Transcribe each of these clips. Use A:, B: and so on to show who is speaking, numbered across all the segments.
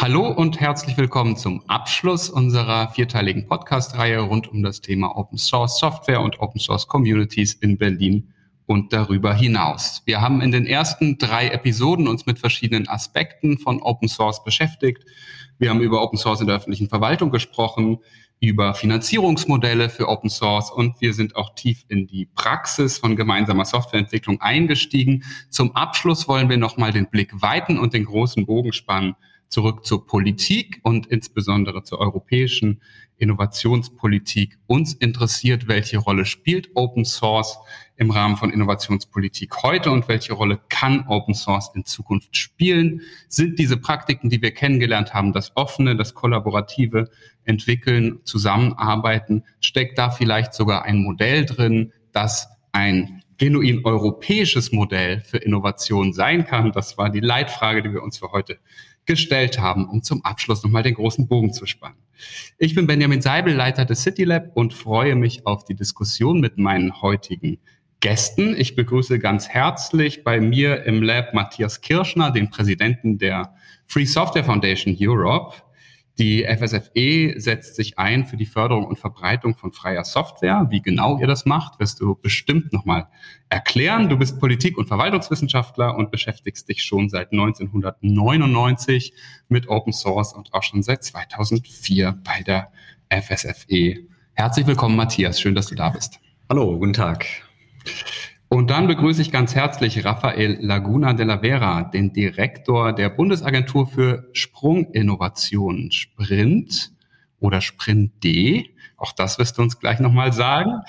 A: Hallo und herzlich willkommen zum Abschluss unserer vierteiligen Podcast-Reihe rund um das Thema Open Source Software und Open Source Communities in Berlin und darüber hinaus. Wir haben in den ersten drei Episoden uns mit verschiedenen Aspekten von Open Source beschäftigt. Wir haben über Open Source in der öffentlichen Verwaltung gesprochen, über Finanzierungsmodelle für Open Source und wir sind auch tief in die Praxis von gemeinsamer Softwareentwicklung eingestiegen. Zum Abschluss wollen wir nochmal den Blick weiten und den großen Bogen spannen zurück zur Politik und insbesondere zur europäischen Innovationspolitik. Uns interessiert, welche Rolle spielt Open Source im Rahmen von Innovationspolitik heute und welche Rolle kann Open Source in Zukunft spielen? Sind diese Praktiken, die wir kennengelernt haben, das offene, das kollaborative Entwickeln, Zusammenarbeiten, steckt da vielleicht sogar ein Modell drin, das ein genuin europäisches Modell für Innovation sein kann? Das war die Leitfrage, die wir uns für heute gestellt haben, um zum Abschluss nochmal den großen Bogen zu spannen. Ich bin Benjamin Seibel, Leiter des City Lab und freue mich auf die Diskussion mit meinen heutigen Gästen. Ich begrüße ganz herzlich bei mir im Lab Matthias Kirschner, den Präsidenten der Free Software Foundation Europe. Die FSFE setzt sich ein für die Förderung und Verbreitung von freier Software. Wie genau ihr das macht, wirst du bestimmt nochmal erklären. Du bist Politik- und Verwaltungswissenschaftler und beschäftigst dich schon seit 1999 mit Open Source und auch schon seit 2004 bei der FSFE. Herzlich willkommen, Matthias. Schön, dass du da bist.
B: Hallo, guten Tag.
A: Und dann begrüße ich ganz herzlich Rafael Laguna de la Vera, den Direktor der Bundesagentur für Sprunginnovation, Sprint oder Sprint D. Auch das wirst du uns gleich nochmal sagen.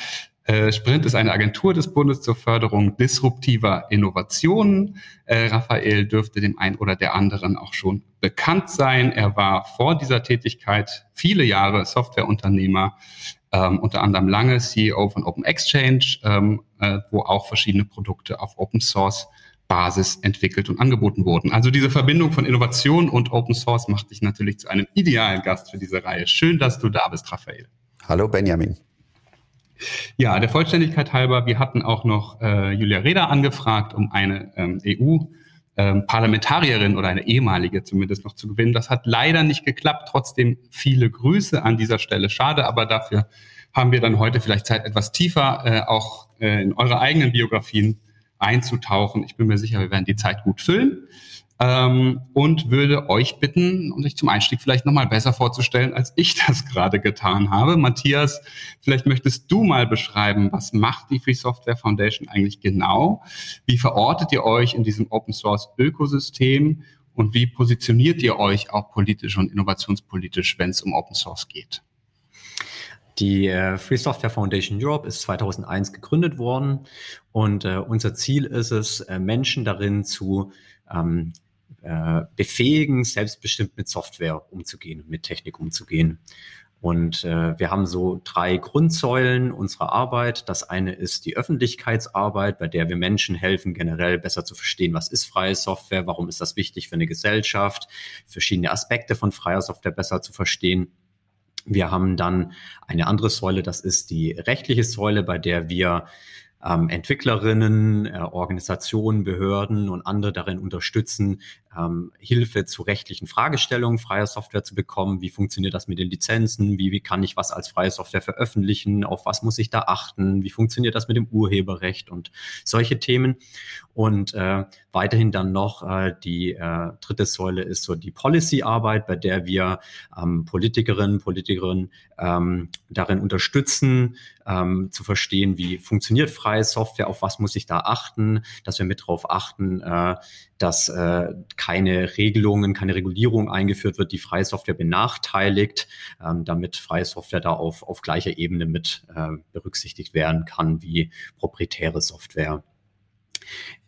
A: Äh, Sprint ist eine Agentur des Bundes zur Förderung disruptiver Innovationen. Äh, Raphael dürfte dem einen oder der anderen auch schon bekannt sein. Er war vor dieser Tätigkeit viele Jahre Softwareunternehmer ähm, unter anderem lange CEO von Open Exchange, ähm, äh, wo auch verschiedene Produkte auf Open Source Basis entwickelt und angeboten wurden. Also diese Verbindung von Innovation und Open Source macht dich natürlich zu einem idealen Gast für diese Reihe. Schön, dass du da bist, Raphael.
B: Hallo Benjamin.
A: Ja, der Vollständigkeit halber, wir hatten auch noch äh, Julia Reda angefragt, um eine ähm, EU ähm, Parlamentarierin oder eine ehemalige zumindest noch zu gewinnen. Das hat leider nicht geklappt. Trotzdem viele Grüße an dieser Stelle. Schade, aber dafür haben wir dann heute vielleicht Zeit, etwas tiefer äh, auch äh, in eure eigenen Biografien einzutauchen. Ich bin mir sicher, wir werden die Zeit gut füllen ähm, und würde euch bitten, um sich zum Einstieg vielleicht nochmal besser vorzustellen, als ich das gerade getan habe. Matthias, vielleicht möchtest du mal beschreiben, was macht die Free Software Foundation eigentlich genau? Wie verortet ihr euch in diesem Open Source Ökosystem? Und wie positioniert ihr euch auch politisch und innovationspolitisch, wenn es um Open Source geht?
B: Die äh, Free Software Foundation Europe ist 2001 gegründet worden und äh, unser Ziel ist es, äh, Menschen darin zu ähm, äh, befähigen, selbstbestimmt mit Software umzugehen, mit Technik umzugehen. Und äh, wir haben so drei Grundsäulen unserer Arbeit. Das eine ist die Öffentlichkeitsarbeit, bei der wir Menschen helfen, generell besser zu verstehen, was ist freie Software, warum ist das wichtig für eine Gesellschaft, verschiedene Aspekte von freier Software besser zu verstehen. Wir haben dann eine andere Säule, das ist die rechtliche Säule, bei der wir ähm, Entwicklerinnen, äh, Organisationen, Behörden und andere darin unterstützen, ähm, Hilfe zu rechtlichen Fragestellungen freier Software zu bekommen. Wie funktioniert das mit den Lizenzen? Wie, wie kann ich was als freie Software veröffentlichen? Auf was muss ich da achten? Wie funktioniert das mit dem Urheberrecht und solche Themen? Und äh, weiterhin dann noch äh, die äh, dritte Säule ist so die Policy-Arbeit, bei der wir ähm, Politikerinnen, Politikerinnen ähm, darin unterstützen, ähm, zu verstehen, wie funktioniert freie Software, auf was muss ich da achten, dass wir mit darauf achten, äh, dass äh, keine Regelungen, keine Regulierung eingeführt wird, die freie Software benachteiligt, ähm, damit freie Software da auf, auf gleicher Ebene mit äh, berücksichtigt werden kann wie proprietäre Software.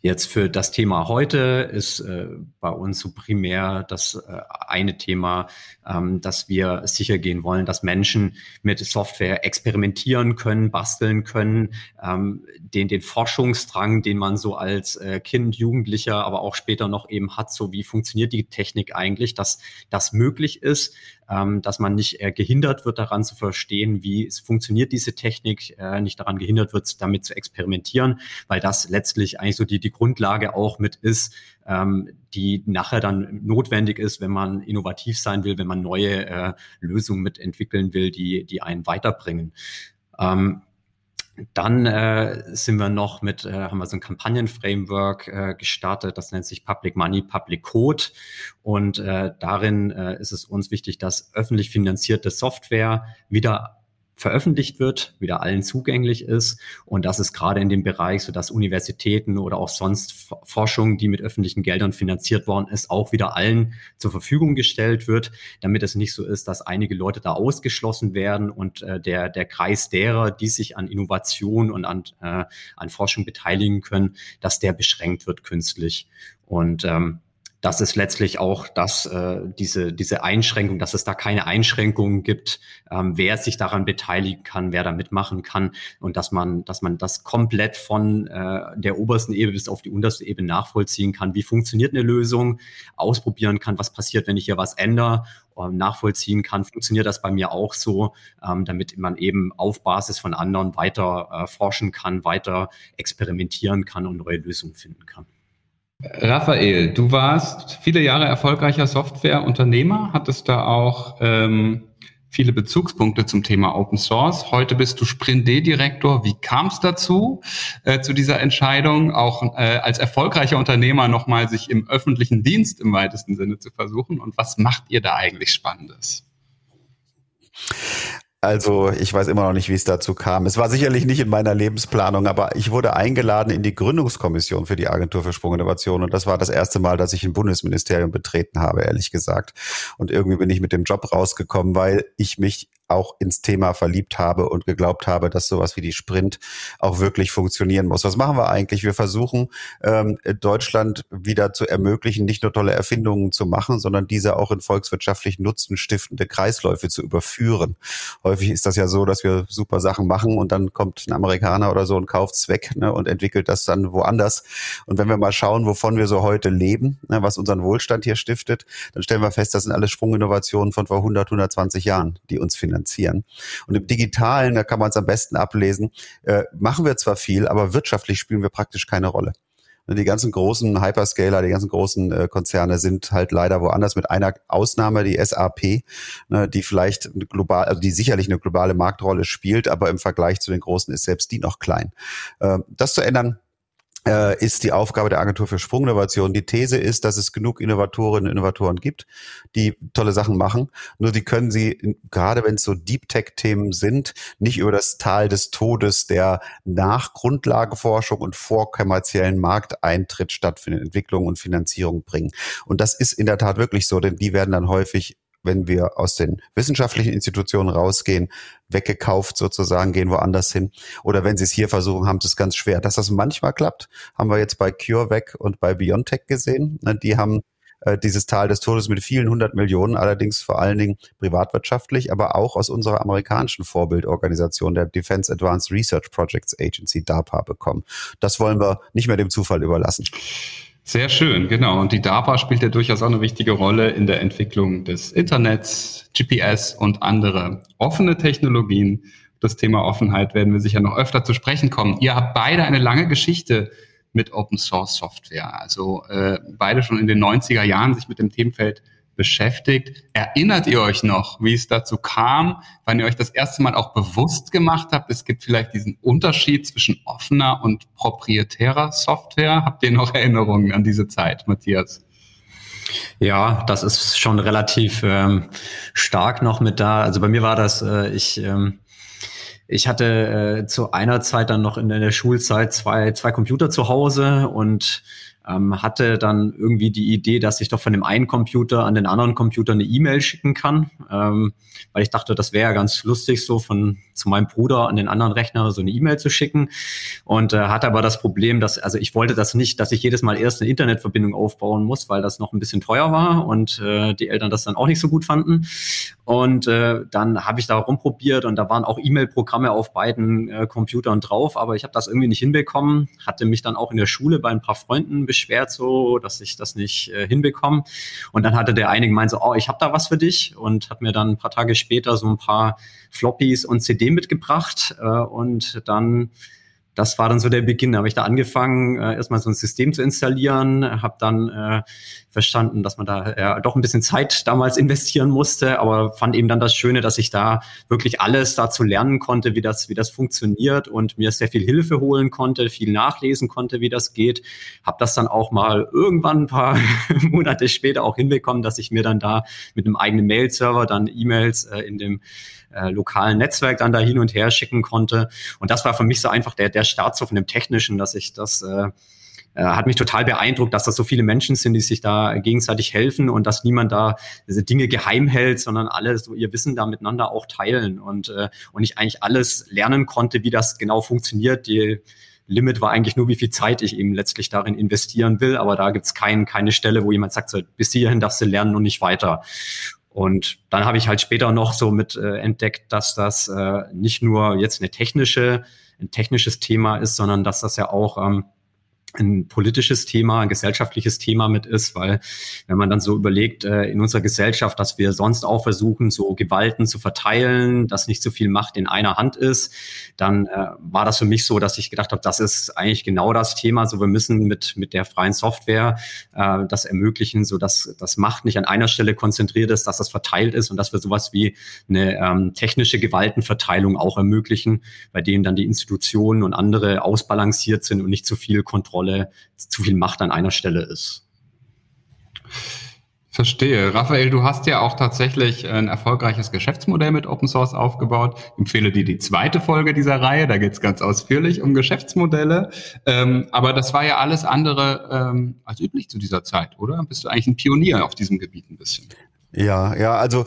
B: Jetzt für das Thema heute ist äh, bei uns so primär das äh, eine Thema, ähm, dass wir sicher gehen wollen, dass Menschen mit Software experimentieren können, basteln können, ähm, den, den Forschungsdrang, den man so als äh, Kind, Jugendlicher, aber auch später noch eben hat, so wie funktioniert die Technik eigentlich, dass das möglich ist, ähm, dass man nicht äh, gehindert wird daran zu verstehen, wie es funktioniert diese Technik, äh, nicht daran gehindert wird, damit zu experimentieren, weil das letztlich eigentlich so die, die Grundlage auch mit ist, ähm, die nachher dann notwendig ist, wenn man innovativ sein will, wenn man neue äh, Lösungen mitentwickeln will, die, die einen weiterbringen. Ähm, dann äh, sind wir noch mit, äh, haben wir so ein Kampagnenframework äh, gestartet, das nennt sich Public Money, Public Code. Und äh, darin äh, ist es uns wichtig, dass öffentlich finanzierte Software wieder veröffentlicht wird, wieder allen zugänglich ist. Und das ist gerade in dem Bereich, so dass Universitäten oder auch sonst Forschung, die mit öffentlichen Geldern finanziert worden ist, auch wieder allen zur Verfügung gestellt wird, damit es nicht so ist, dass einige Leute da ausgeschlossen werden und äh, der, der Kreis derer, die sich an Innovation und an, äh, an Forschung beteiligen können, dass der beschränkt wird künstlich. Und ähm, das ist letztlich auch das, äh, diese, diese Einschränkung, dass es da keine Einschränkungen gibt, ähm, wer sich daran beteiligen kann, wer da mitmachen kann und dass man, dass man das komplett von äh, der obersten Ebene bis auf die unterste Ebene nachvollziehen kann. Wie funktioniert eine Lösung? Ausprobieren kann, was passiert, wenn ich hier was ändere ähm, nachvollziehen kann, funktioniert das bei mir auch so, ähm, damit man eben auf Basis von anderen weiter äh, forschen kann, weiter experimentieren kann und neue Lösungen finden kann.
A: Raphael, du warst viele Jahre erfolgreicher Softwareunternehmer, hattest da auch ähm, viele Bezugspunkte zum Thema Open Source. Heute bist du Sprint-D-Direktor. Wie kam es dazu, äh, zu dieser Entscheidung, auch äh, als erfolgreicher Unternehmer nochmal sich im öffentlichen Dienst im weitesten Sinne zu versuchen? Und was macht ihr da eigentlich Spannendes?
C: Also ich weiß immer noch nicht, wie es dazu kam. Es war sicherlich nicht in meiner Lebensplanung, aber ich wurde eingeladen in die Gründungskommission für die Agentur für Sprunginnovation und das war das erste Mal, dass ich ein Bundesministerium betreten habe, ehrlich gesagt. Und irgendwie bin ich mit dem Job rausgekommen, weil ich mich auch ins Thema verliebt habe und geglaubt habe, dass sowas wie die Sprint auch wirklich funktionieren muss. Was machen wir eigentlich? Wir versuchen, ähm, Deutschland wieder zu ermöglichen, nicht nur tolle Erfindungen zu machen, sondern diese auch in volkswirtschaftlich Nutzen stiftende Kreisläufe zu überführen. Häufig ist das ja so, dass wir super Sachen machen und dann kommt ein Amerikaner oder so und kauft es weg ne, und entwickelt das dann woanders. Und wenn wir mal schauen, wovon wir so heute leben, ne, was unseren Wohlstand hier stiftet, dann stellen wir fest, das sind alles Sprunginnovationen von vor 100, 120 Jahren, die uns finanzieren finanzieren. Und im Digitalen, da kann man es am besten ablesen, äh, machen wir zwar viel, aber wirtschaftlich spielen wir praktisch keine Rolle. Die ganzen großen Hyperscaler, die ganzen großen äh, Konzerne sind halt leider woanders mit einer Ausnahme, die SAP, ne, die vielleicht global, also die sicherlich eine globale Marktrolle spielt, aber im Vergleich zu den großen ist selbst die noch klein. Äh, das zu ändern, ist die Aufgabe der Agentur für Sprunginnovation. Die These ist, dass es genug Innovatorinnen und Innovatoren gibt, die tolle Sachen machen. Nur die können sie, gerade wenn es so Deep Tech-Themen sind, nicht über das Tal des Todes der nach Grundlageforschung und vor kommerziellen Markteintritt stattfindenden Entwicklung und Finanzierung bringen. Und das ist in der Tat wirklich so, denn die werden dann häufig wenn wir aus den wissenschaftlichen Institutionen rausgehen, weggekauft sozusagen, gehen woanders hin. Oder wenn sie es hier versuchen, haben sie es ganz schwer. Dass das manchmal klappt, haben wir jetzt bei CureVac und bei BioNTech gesehen. Ne, die haben äh, dieses Tal des Todes mit vielen hundert Millionen, allerdings vor allen Dingen privatwirtschaftlich, aber auch aus unserer amerikanischen Vorbildorganisation, der Defense Advanced Research Projects Agency, DARPA, bekommen. Das wollen wir nicht mehr dem Zufall überlassen.
A: Sehr schön, genau. Und die DARPA spielt ja durchaus auch eine wichtige Rolle in der Entwicklung des Internets, GPS und andere offene Technologien. Das Thema Offenheit werden wir sicher noch öfter zu sprechen kommen. Ihr habt beide eine lange Geschichte mit Open Source Software. Also äh, beide schon in den 90er Jahren sich mit dem Themenfeld beschäftigt. Erinnert ihr euch noch, wie es dazu kam, wann ihr euch das erste Mal auch bewusst gemacht habt? Es gibt vielleicht diesen Unterschied zwischen offener und proprietärer Software. Habt ihr noch Erinnerungen an diese Zeit, Matthias?
B: Ja, das ist schon relativ ähm, stark noch mit da. Also bei mir war das, äh, ich ähm, ich hatte äh, zu einer Zeit dann noch in der Schulzeit zwei, zwei Computer zu Hause und ähm, hatte dann irgendwie die Idee, dass ich doch von dem einen Computer an den anderen Computer eine E-Mail schicken kann, ähm, weil ich dachte, das wäre ja ganz lustig, so von zu meinem Bruder an den anderen Rechner so eine E-Mail zu schicken. Und äh, hatte aber das Problem, dass, also ich wollte das nicht, dass ich jedes Mal erst eine Internetverbindung aufbauen muss, weil das noch ein bisschen teuer war und äh, die Eltern das dann auch nicht so gut fanden. Und äh, dann habe ich da rumprobiert und da waren auch E-Mail-Programme auf beiden äh, Computern drauf, aber ich habe das irgendwie nicht hinbekommen, hatte mich dann auch in der Schule bei ein paar Freunden beschwert, so dass ich das nicht äh, hinbekomme. Und dann hatte der eine gemeint so, oh, ich habe da was für dich und hat mir dann ein paar Tage später so ein paar Floppies und CD mitgebracht äh, und dann das war dann so der Beginn. Da habe ich da angefangen, äh, erstmal so ein System zu installieren, habe dann äh, verstanden, dass man da äh, doch ein bisschen Zeit damals investieren musste, aber fand eben dann das Schöne, dass ich da wirklich alles dazu lernen konnte, wie das, wie das funktioniert und mir sehr viel Hilfe holen konnte, viel nachlesen konnte, wie das geht. Habe das dann auch mal irgendwann ein paar Monate später auch hinbekommen, dass ich mir dann da mit einem eigenen Mail-Server dann E-Mails äh, in dem äh, lokalen Netzwerk dann da hin und her schicken konnte. Und das war für mich so einfach der, der Start so von dem Technischen, dass ich das äh, äh, hat mich total beeindruckt, dass das so viele Menschen sind, die sich da gegenseitig helfen und dass niemand da diese Dinge geheim hält, sondern alle so ihr Wissen da miteinander auch teilen und, äh, und ich eigentlich alles lernen konnte, wie das genau funktioniert. Die Limit war eigentlich nur, wie viel Zeit ich eben letztlich darin investieren will, aber da gibt's kein, keine Stelle, wo jemand sagt, so, bis hierhin darfst du lernen und nicht weiter. Und dann habe ich halt später noch so mit äh, entdeckt, dass das äh, nicht nur jetzt eine technische, ein technisches Thema ist, sondern dass das ja auch ähm, ein politisches Thema, ein gesellschaftliches Thema mit ist, weil wenn man dann so überlegt äh, in unserer Gesellschaft, dass wir sonst auch versuchen, so Gewalten zu verteilen, dass nicht so viel Macht in einer Hand ist, dann äh, war das für mich so, dass ich gedacht habe, das ist eigentlich genau das Thema. So wir müssen mit mit der freien Software äh, das ermöglichen, so dass das Macht nicht an einer Stelle konzentriert ist, dass das verteilt ist und dass wir sowas wie eine ähm, technische Gewaltenverteilung auch ermöglichen, bei denen dann die Institutionen und andere ausbalanciert sind und nicht zu viel Kontrolle Kontrolle, zu viel Macht an einer Stelle ist.
A: Verstehe. Raphael, du hast ja auch tatsächlich ein erfolgreiches Geschäftsmodell mit Open Source aufgebaut. Ich empfehle dir die zweite Folge dieser Reihe, da geht es ganz ausführlich um Geschäftsmodelle. Ähm, aber das war ja alles andere ähm, als üblich zu dieser Zeit, oder? Bist du eigentlich ein Pionier auf diesem Gebiet ein bisschen?
C: Ja, ja, also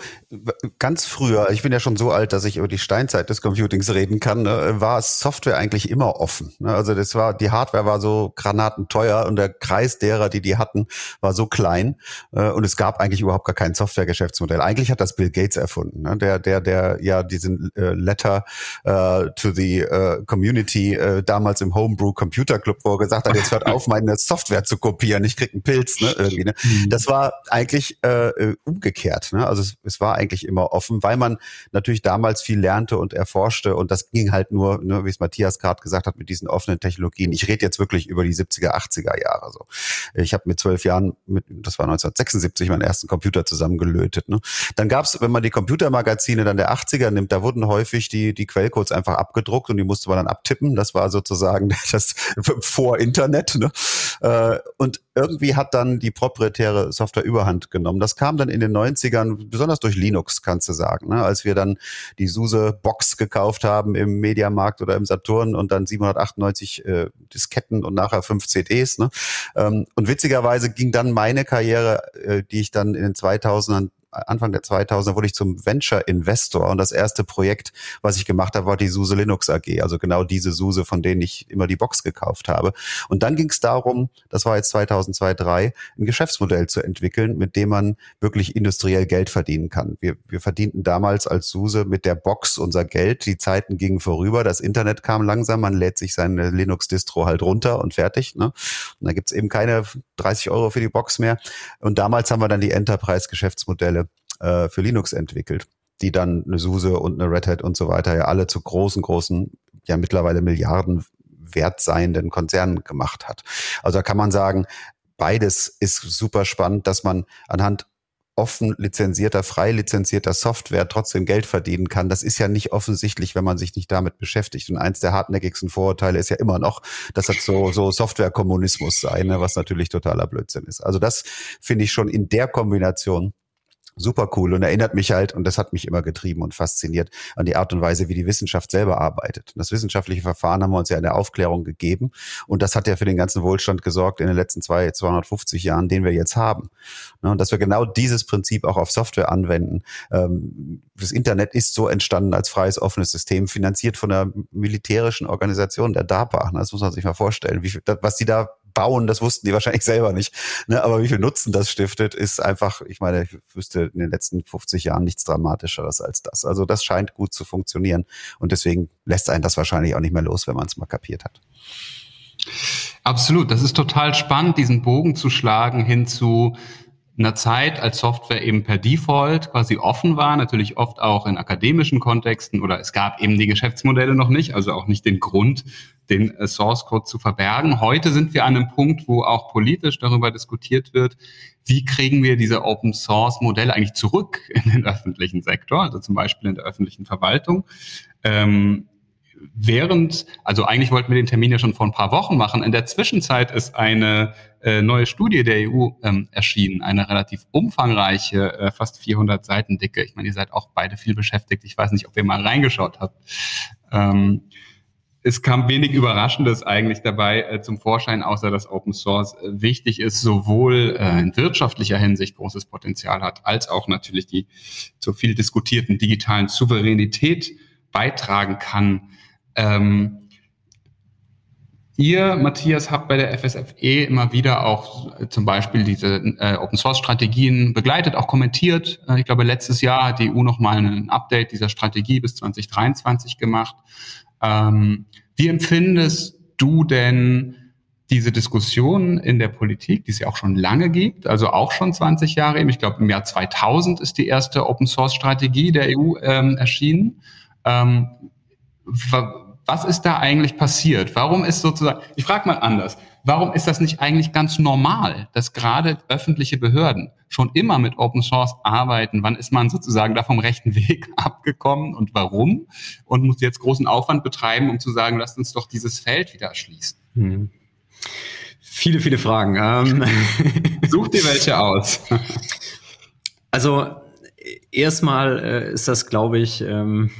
C: ganz früher, ich bin ja schon so alt, dass ich über die Steinzeit des Computings reden kann, ne, war Software eigentlich immer offen. Ne? Also das war, die Hardware war so granatenteuer und der Kreis derer, die die hatten, war so klein äh, und es gab eigentlich überhaupt gar kein Software-Geschäftsmodell. Eigentlich hat das Bill Gates erfunden, ne? der, der, der ja diesen äh, Letter äh, to the äh, Community äh, damals im Homebrew Computer Club, wo er gesagt hat, jetzt hört auf, meine Software zu kopieren, ich krieg einen Pilz, ne, irgendwie. Ne? Mhm. Das war eigentlich äh, äh umgekehrt umgekehrt. Ne? Also es, es, war eigentlich immer offen, weil man natürlich damals viel lernte und erforschte und das ging halt nur, ne, wie es Matthias gerade gesagt hat, mit diesen offenen Technologien. Ich rede jetzt wirklich über die 70er, 80er Jahre. So. Ich habe mit zwölf Jahren, mit, das war 1976, meinen ersten Computer zusammengelötet. Ne? Dann gab es, wenn man die Computermagazine dann der 80er nimmt, da wurden häufig die, die Quellcodes einfach abgedruckt und die musste man dann abtippen. Das war sozusagen das vor Internet. Ne? Äh, und irgendwie hat dann die proprietäre Software überhand genommen. Das kam dann in den 90ern, besonders durch Linux, kannst du sagen. Ne? Als wir dann die SUSE Box gekauft haben im Mediamarkt oder im Saturn und dann 798 äh, Disketten und nachher fünf CDs. Ne? Ähm, und witzigerweise ging dann meine Karriere, äh, die ich dann in den 2000ern Anfang der 2000er wurde ich zum Venture Investor und das erste Projekt, was ich gemacht habe, war die SUSE Linux AG, also genau diese SUSE, von denen ich immer die Box gekauft habe. Und dann ging es darum, das war jetzt 2002, 2003, ein Geschäftsmodell zu entwickeln, mit dem man wirklich industriell Geld verdienen kann. Wir, wir verdienten damals als SUSE mit der Box unser Geld. Die Zeiten gingen vorüber, das Internet kam langsam, man lädt sich seine Linux-Distro halt runter und fertig. Ne? Und da gibt's eben keine 30 Euro für die Box mehr. Und damals haben wir dann die Enterprise-Geschäftsmodelle äh, für Linux entwickelt, die dann eine SUSE und eine Red Hat und so weiter ja alle zu großen, großen, ja mittlerweile Milliarden wert seienden Konzernen gemacht hat. Also da kann man sagen, beides ist super spannend, dass man anhand offen lizenzierter, frei lizenzierter Software trotzdem Geld verdienen kann. Das ist ja nicht offensichtlich, wenn man sich nicht damit beschäftigt. Und eins der hartnäckigsten Vorurteile ist ja immer noch, dass das so, so Softwarekommunismus sei, ne, was natürlich totaler Blödsinn ist. Also das finde ich schon in der Kombination super cool und erinnert mich halt, und das hat mich immer getrieben und fasziniert, an die Art und Weise, wie die Wissenschaft selber arbeitet. Das wissenschaftliche Verfahren haben wir uns ja in der Aufklärung gegeben und das hat ja für den ganzen Wohlstand gesorgt in den letzten zwei, 250 Jahren, den wir jetzt haben. Ne, und dass wir genau dieses Prinzip auch auf Software anwenden. Ähm, das Internet ist so entstanden als freies, offenes System, finanziert von der militärischen Organisation der DARPA. Das muss man sich mal vorstellen, was die da bauen, das wussten die wahrscheinlich selber nicht. Ne? Aber wie viel Nutzen das stiftet, ist einfach, ich meine, ich wüsste in den letzten 50 Jahren nichts Dramatischeres als das. Also das scheint gut zu funktionieren und deswegen lässt einen das wahrscheinlich auch nicht mehr los, wenn man es mal kapiert hat.
A: Absolut, das ist total spannend, diesen Bogen zu schlagen hin zu einer Zeit, als Software eben per Default quasi offen war, natürlich oft auch in akademischen Kontexten oder es gab eben die Geschäftsmodelle noch nicht, also auch nicht den Grund, den äh, Source Code zu verbergen. Heute sind wir an einem Punkt, wo auch politisch darüber diskutiert wird, wie kriegen wir diese Open Source Modelle eigentlich zurück in den öffentlichen Sektor, also zum Beispiel in der öffentlichen Verwaltung. Ähm, während, also eigentlich wollten wir den Termin ja schon vor ein paar Wochen machen. In der Zwischenzeit ist eine äh, neue Studie der EU ähm, erschienen, eine relativ umfangreiche, äh, fast 400 Seiten dicke. Ich meine, ihr seid auch beide viel beschäftigt. Ich weiß nicht, ob ihr mal reingeschaut habt. Ähm, es kam wenig Überraschendes eigentlich dabei äh, zum Vorschein, außer dass Open Source äh, wichtig ist, sowohl äh, in wirtschaftlicher Hinsicht großes Potenzial hat, als auch natürlich die zur viel diskutierten digitalen Souveränität beitragen kann. Ähm, Ihr, Matthias, habt bei der FSFE immer wieder auch äh, zum Beispiel diese äh, Open Source Strategien begleitet, auch kommentiert. Äh, ich glaube, letztes Jahr hat die EU nochmal ein Update dieser Strategie bis 2023 gemacht. Ähm, wie empfindest du denn diese Diskussion in der Politik, die es ja auch schon lange gibt, also auch schon 20 Jahre eben. Ich glaube, im Jahr 2000 ist die erste Open Source Strategie der EU ähm, erschienen. Ähm, was ist da eigentlich passiert? Warum ist sozusagen, ich frage mal anders, warum ist das nicht eigentlich ganz normal, dass gerade öffentliche Behörden schon immer mit Open Source arbeiten? Wann ist man sozusagen da vom rechten Weg abgekommen und warum? Und muss jetzt großen Aufwand betreiben, um zu sagen, lasst uns doch dieses Feld wieder erschließen? Hm.
B: Viele, viele Fragen. Ähm.
A: Such dir welche aus.
B: Also erstmal äh, ist das, glaube ich, ähm,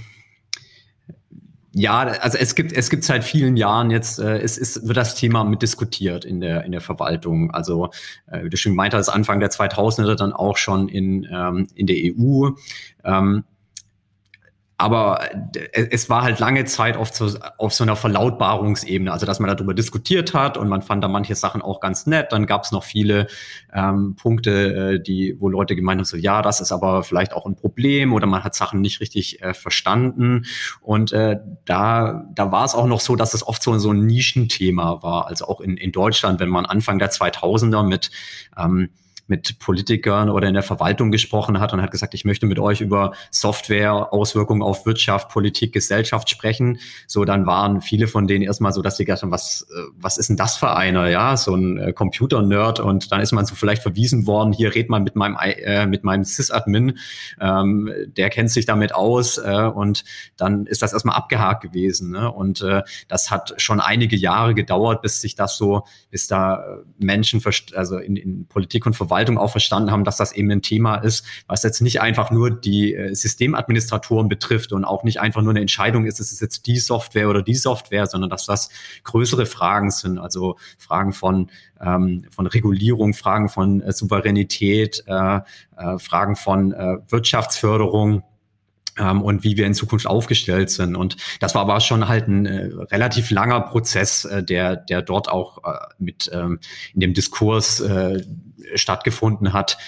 B: ja, also es gibt es gibt seit vielen Jahren jetzt äh, es ist wird das Thema mit diskutiert in der in der Verwaltung. Also äh, wie du schon gemeint hast, Anfang der 2000er dann auch schon in ähm, in der EU. Ähm, aber es war halt lange Zeit auf so, auf so einer Verlautbarungsebene, also dass man darüber diskutiert hat und man fand da manche Sachen auch ganz nett. Dann gab es noch viele ähm, Punkte, äh, die, wo Leute gemeint haben, so ja, das ist aber vielleicht auch ein Problem oder man hat Sachen nicht richtig äh, verstanden. Und äh, da, da war es auch noch so, dass es oft so, so ein Nischenthema war. Also auch in, in Deutschland, wenn man Anfang der 2000er mit ähm, mit Politikern oder in der Verwaltung gesprochen hat und hat gesagt, ich möchte mit euch über Software, Auswirkungen auf Wirtschaft, Politik, Gesellschaft sprechen. So, dann waren viele von denen erstmal so, dass sie gedacht haben, was, äh, was ist denn das für einer? Ja, so ein äh, Computer-Nerd und dann ist man so vielleicht verwiesen worden, hier red mal mit meinem, äh, mit meinem Sys-Admin, ähm, der kennt sich damit aus äh, und dann ist das erstmal abgehakt gewesen. Ne? Und äh, das hat schon einige Jahre gedauert, bis sich das so, bis da äh, Menschen, also in, in Politik und Verwaltung Verwaltung auch verstanden haben, dass das eben ein Thema ist, was jetzt nicht einfach nur die äh, Systemadministratoren betrifft und auch nicht einfach nur eine Entscheidung ist, ist es jetzt die Software oder die Software, sondern dass das größere Fragen sind, also Fragen von, ähm, von Regulierung, Fragen von äh, Souveränität, äh, äh, Fragen von äh, Wirtschaftsförderung ähm, und wie wir in Zukunft aufgestellt sind. Und das war aber schon halt ein äh, relativ langer Prozess, äh, der, der dort auch äh, mit ähm, in dem Diskurs äh, stattgefunden hat,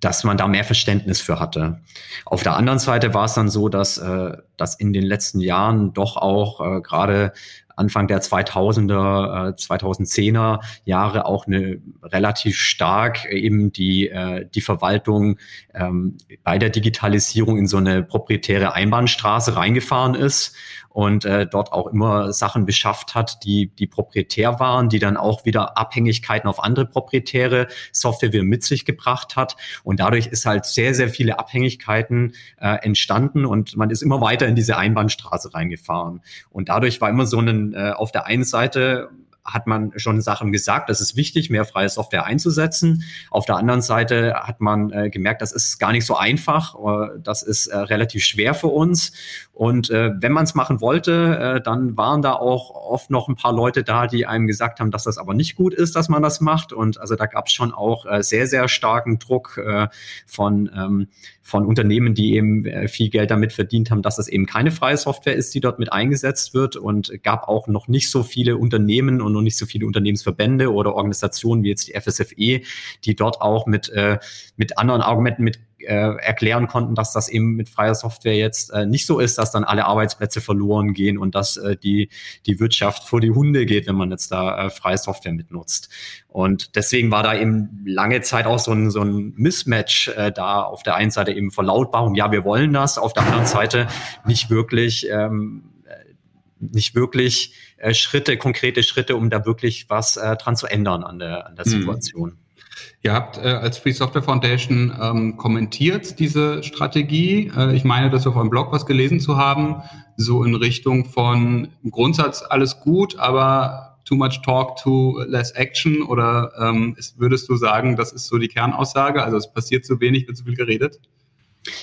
B: dass man da mehr Verständnis für hatte. Auf der anderen Seite war es dann so, dass, äh, dass in den letzten Jahren doch auch äh, gerade Anfang der 2000er, 2010er äh, Jahre auch eine relativ stark eben die, äh, die Verwaltung ähm, bei der Digitalisierung in so eine proprietäre Einbahnstraße reingefahren ist und äh, dort auch immer Sachen beschafft hat, die, die proprietär waren, die dann auch wieder Abhängigkeiten auf andere proprietäre Software wieder mit sich gebracht hat. Und dadurch ist halt sehr, sehr viele Abhängigkeiten äh, entstanden und man ist immer weiter in diese Einbahnstraße reingefahren. Und dadurch war immer so ein, äh, auf der einen Seite hat man schon Sachen gesagt, das ist wichtig, mehr freie Software einzusetzen. Auf der anderen Seite hat man äh, gemerkt, das ist gar nicht so einfach, äh, das ist äh, relativ schwer für uns. Und äh, wenn man es machen wollte, äh, dann waren da auch oft noch ein paar Leute da, die einem gesagt haben, dass das aber nicht gut ist, dass man das macht. Und also da gab es schon auch äh, sehr, sehr starken Druck von, ähm, von Unternehmen, die eben viel Geld damit verdient haben, dass das eben keine freie Software ist, die dort mit eingesetzt wird. Und gab auch noch nicht so viele Unternehmen und noch nicht so viele Unternehmensverbände oder Organisationen wie jetzt die FSFE, die dort auch mit, äh, mit anderen Argumenten, mit äh, erklären konnten, dass das eben mit freier Software jetzt äh, nicht so ist, dass dann alle Arbeitsplätze verloren gehen und dass äh, die, die Wirtschaft vor die Hunde geht, wenn man jetzt da freie Software mitnutzt. Und deswegen war da eben lange Zeit auch so ein, so ein Mismatch da. Auf der einen Seite eben Verlautbarung, ja, wir wollen das, auf der anderen Seite nicht wirklich, ähm, äh, nicht wirklich äh, Schritte, konkrete Schritte, um da wirklich was äh, dran zu ändern an der, an der hm. Situation.
A: Ihr habt äh, als Free Software Foundation ähm, kommentiert diese Strategie. Äh, ich meine, das auf eurem Blog was gelesen zu haben, so in Richtung von im Grundsatz alles gut, aber too much talk, too less action oder ähm, ist, würdest du sagen, das ist so die Kernaussage? Also es passiert zu wenig, wird zu viel geredet?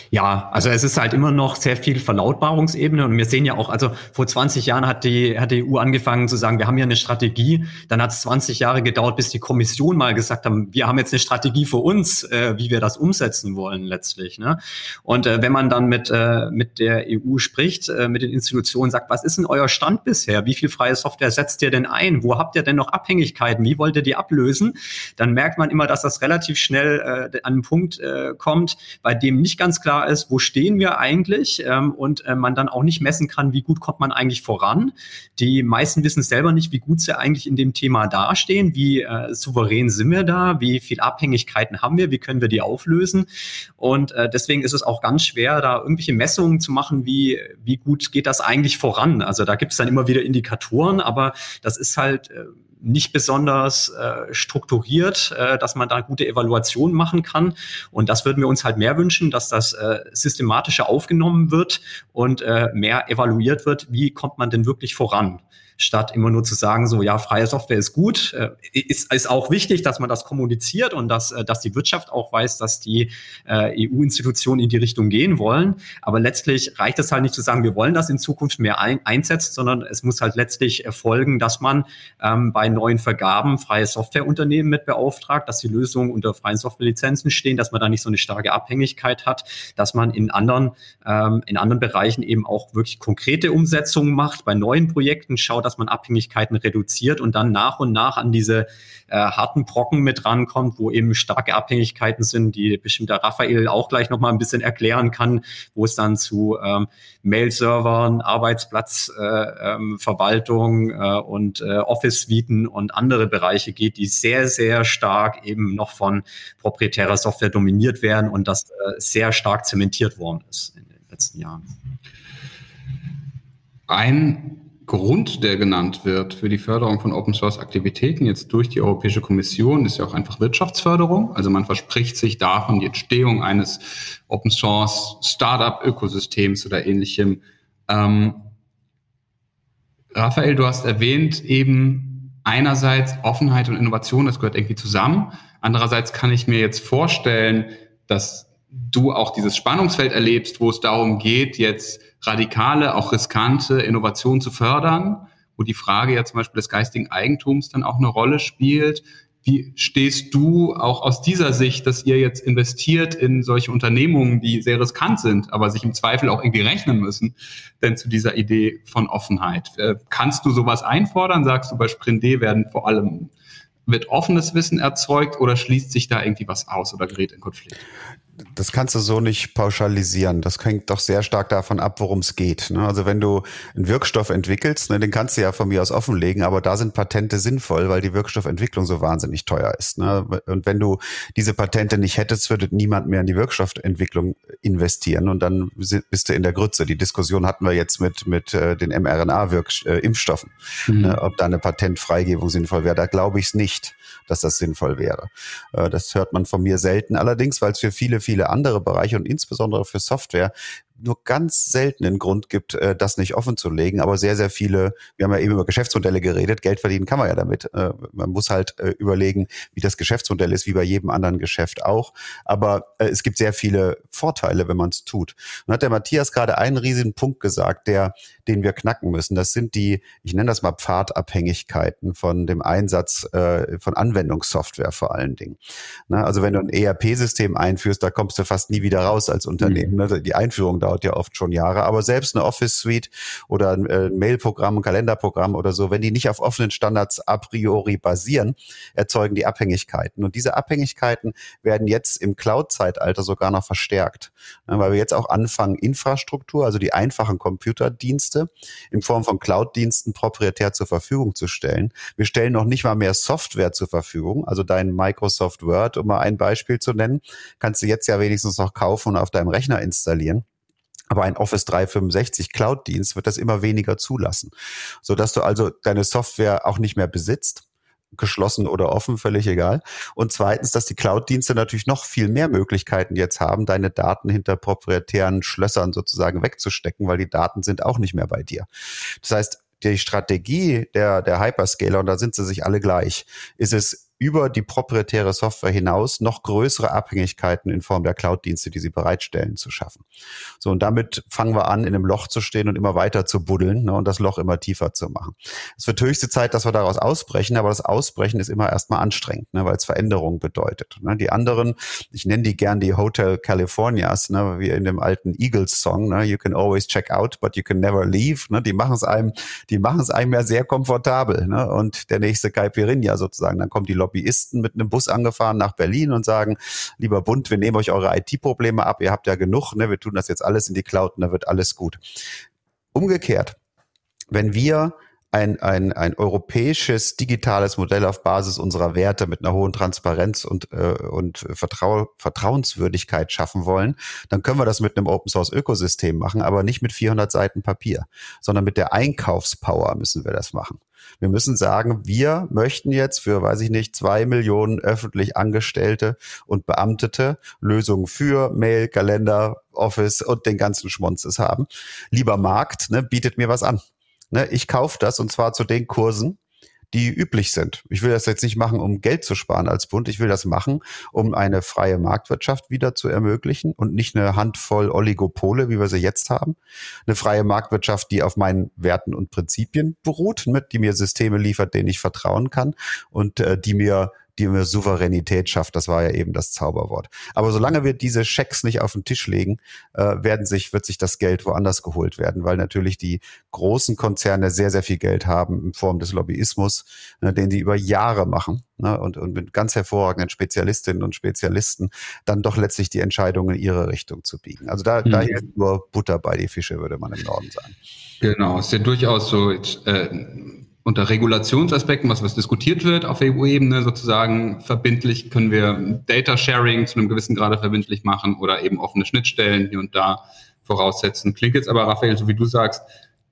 B: Ja, also es ist halt immer noch sehr viel Verlautbarungsebene und wir sehen ja auch, also vor 20 Jahren hat die, hat die EU angefangen zu sagen, wir haben ja eine Strategie, dann hat es 20 Jahre gedauert, bis die Kommission mal gesagt haben, wir haben jetzt eine Strategie für uns, äh, wie wir das umsetzen wollen letztlich. Ne? Und äh, wenn man dann mit, äh, mit der EU spricht, äh, mit den Institutionen, sagt, was ist denn euer Stand bisher? Wie viel freie Software setzt ihr denn ein? Wo habt ihr denn noch Abhängigkeiten? Wie wollt ihr die ablösen? Dann merkt man immer, dass das relativ schnell äh, an einen Punkt äh, kommt, bei dem nicht ganz ganz klar ist, wo stehen wir eigentlich ähm, und äh, man dann auch nicht messen kann, wie gut kommt man eigentlich voran. Die meisten wissen selber nicht, wie gut sie eigentlich in dem Thema dastehen, wie äh, souverän sind wir da, wie viel Abhängigkeiten haben wir, wie können wir die auflösen. Und äh, deswegen ist es auch ganz schwer, da irgendwelche Messungen zu machen, wie, wie gut geht das eigentlich voran. Also da gibt es dann immer wieder Indikatoren, aber das ist halt äh, nicht besonders äh, strukturiert, äh, dass man da gute Evaluationen machen kann. Und das würden wir uns halt mehr wünschen, dass das äh, systematischer aufgenommen wird und äh, mehr evaluiert wird, wie kommt man denn wirklich voran statt immer nur zu sagen, so ja, freie Software ist gut. Äh, ist, ist auch wichtig, dass man das kommuniziert und dass, äh, dass die Wirtschaft auch weiß, dass die äh, EU-Institutionen in die Richtung gehen wollen. Aber letztlich reicht es halt nicht zu sagen, wir wollen das in Zukunft mehr ein, einsetzen, sondern es muss halt letztlich erfolgen, dass man ähm, bei neuen Vergaben freie Softwareunternehmen mit beauftragt, dass die Lösungen unter freien Softwarelizenzen stehen, dass man da nicht so eine starke Abhängigkeit hat, dass man in anderen, ähm, in anderen Bereichen eben auch wirklich konkrete Umsetzungen macht, bei neuen Projekten schaut, dass man Abhängigkeiten reduziert und dann nach und nach an diese äh, harten Brocken mit rankommt, wo eben starke Abhängigkeiten sind, die bestimmt der Raphael auch gleich nochmal ein bisschen erklären kann, wo es dann zu ähm, Mail-Servern, Arbeitsplatzverwaltung äh, ähm, äh, und äh, Office-Suiten und andere Bereiche geht, die sehr, sehr stark eben noch von proprietärer Software dominiert werden und das äh, sehr stark zementiert worden ist in den letzten Jahren.
A: Ein Grund, der genannt wird für die Förderung von Open Source Aktivitäten jetzt durch die Europäische Kommission, ist ja auch einfach Wirtschaftsförderung. Also man verspricht sich davon die Entstehung eines Open Source Startup Ökosystems oder ähnlichem. Ähm, Raphael, du hast erwähnt eben einerseits Offenheit und Innovation, das gehört irgendwie zusammen. Andererseits kann ich mir jetzt vorstellen, dass du auch dieses Spannungsfeld erlebst, wo es darum geht, jetzt radikale, auch riskante Innovationen zu fördern, wo die Frage ja zum Beispiel des geistigen Eigentums dann auch eine Rolle spielt. Wie stehst du auch aus dieser Sicht, dass ihr jetzt investiert in solche Unternehmungen, die sehr riskant sind, aber sich im Zweifel auch irgendwie rechnen müssen, denn zu dieser Idee von Offenheit? Äh, kannst du sowas einfordern? Sagst du, bei Sprint D werden vor allem wird offenes Wissen erzeugt oder schließt sich da irgendwie was aus oder gerät in Konflikt?
C: Das kannst du so nicht pauschalisieren. Das hängt doch sehr stark davon ab, worum es geht. Ne? Also wenn du einen Wirkstoff entwickelst, ne, den kannst du ja von mir aus offenlegen, aber da sind Patente sinnvoll, weil die Wirkstoffentwicklung so wahnsinnig teuer ist. Ne? Und wenn du diese Patente nicht hättest, würde niemand mehr in die Wirkstoffentwicklung investieren und dann bist du in der Grütze. Die Diskussion hatten wir jetzt mit, mit äh, den mRNA-Impfstoffen, mhm. ne? ob da eine Patentfreigebung sinnvoll wäre. Da glaube ich es nicht dass das sinnvoll wäre. Äh, das hört man von mir selten. Allerdings, weil es für viele, viele andere Bereiche und insbesondere für Software nur ganz seltenen Grund gibt, äh, das nicht offen zu legen. Aber sehr, sehr viele, wir haben ja eben über Geschäftsmodelle geredet, Geld verdienen kann man ja damit. Äh, man muss halt äh, überlegen, wie das Geschäftsmodell ist, wie bei jedem anderen Geschäft auch. Aber es gibt sehr viele Vorteile, wenn man es tut. Und hat der Matthias gerade einen riesigen Punkt gesagt, der, den wir knacken müssen. Das sind die, ich nenne das mal Pfadabhängigkeiten von dem Einsatz von Anwendungssoftware vor allen Dingen. also wenn du ein ERP-System einführst, da kommst du fast nie wieder raus als Unternehmen. Mhm. Ne? Die Einführung dauert ja oft schon Jahre, aber selbst eine Office Suite oder ein äh, Mail-Programm, ein Kalenderprogramm oder so, wenn die nicht auf offenen Standards a priori basieren, erzeugen die Abhängigkeiten. Und diese Abhängigkeiten werden jetzt im Cloud-Zeitalter sogar noch verstärkt, ne, weil wir jetzt auch anfangen, Infrastruktur, also die einfachen Computerdienste in Form von Cloud-Diensten proprietär zur Verfügung zu stellen. Wir stellen noch nicht mal mehr Software zur Verfügung, also dein Microsoft Word, um mal ein Beispiel zu nennen, kannst du jetzt ja wenigstens noch kaufen und auf deinem Rechner installieren. Aber ein Office 365 Cloud-Dienst wird das immer weniger zulassen, so dass du also deine Software auch nicht mehr besitzt geschlossen oder offen, völlig egal. Und zweitens, dass die Cloud-Dienste natürlich noch viel mehr Möglichkeiten jetzt haben, deine Daten hinter proprietären Schlössern sozusagen wegzustecken, weil die Daten sind auch nicht mehr bei dir. Das heißt, die Strategie der, der Hyperscaler, und da sind sie sich alle gleich, ist es über die proprietäre Software hinaus noch größere Abhängigkeiten in Form der Cloud-Dienste, die sie bereitstellen, zu schaffen. So, und damit fangen wir an, in einem Loch zu stehen und immer weiter zu buddeln ne, und das Loch immer tiefer zu machen. Es wird höchste Zeit, dass wir daraus ausbrechen, aber das Ausbrechen ist immer erstmal anstrengend, ne, weil es Veränderung bedeutet. Ne. Die anderen, ich nenne die gern die Hotel Californias, ne, wie in dem alten Eagles-Song, ne, you can always check out, but you can never leave. Ne, die machen es einem, die machen es einem ja sehr komfortabel. Ne, und der nächste Caipirinha sozusagen, dann kommt die Lobbyisten mit einem Bus angefahren nach Berlin und sagen, lieber Bund, wir nehmen euch eure IT-Probleme ab, ihr habt ja genug, ne, wir tun das jetzt alles in die Cloud und da wird alles gut. Umgekehrt, wenn wir ein, ein, ein europäisches digitales Modell auf Basis unserer Werte mit einer hohen Transparenz und, äh, und Vertrau Vertrauenswürdigkeit schaffen wollen, dann können wir das mit einem Open Source Ökosystem machen, aber nicht mit 400 Seiten Papier, sondern mit der Einkaufspower müssen wir das machen. Wir müssen sagen, wir möchten jetzt für, weiß ich nicht, zwei Millionen öffentlich Angestellte und Beamtete Lösungen für Mail, Kalender, Office und den ganzen Schmonzes haben. Lieber Markt, ne, bietet mir was an. Ne, ich kaufe das und zwar zu den Kursen, die üblich sind. Ich will das jetzt nicht machen, um Geld zu sparen als Bund. Ich will das machen, um eine freie Marktwirtschaft wieder zu ermöglichen und nicht eine Handvoll Oligopole, wie wir sie jetzt haben. Eine freie Marktwirtschaft, die auf meinen Werten und Prinzipien beruht, mit, die mir Systeme liefert, denen ich vertrauen kann und äh, die mir die mir Souveränität schafft. Das war ja eben das Zauberwort. Aber solange wir diese Schecks nicht auf den Tisch legen, äh, werden sich, wird sich das Geld woanders geholt werden, weil natürlich die großen Konzerne sehr, sehr viel Geld haben in Form des Lobbyismus, äh, den sie über Jahre machen ne, und, und mit ganz hervorragenden Spezialistinnen und Spezialisten dann doch letztlich die Entscheidungen in ihre Richtung zu biegen. Also da, mhm. da hilft nur Butter bei die Fische, würde man im Norden sagen.
A: Genau, ist ja durchaus so, äh, unter Regulationsaspekten, was, was diskutiert wird auf EU-Ebene, sozusagen verbindlich können wir Data Sharing zu einem gewissen Grade verbindlich machen oder eben offene Schnittstellen hier und da voraussetzen. Klingt jetzt aber, Raphael, so wie du sagst,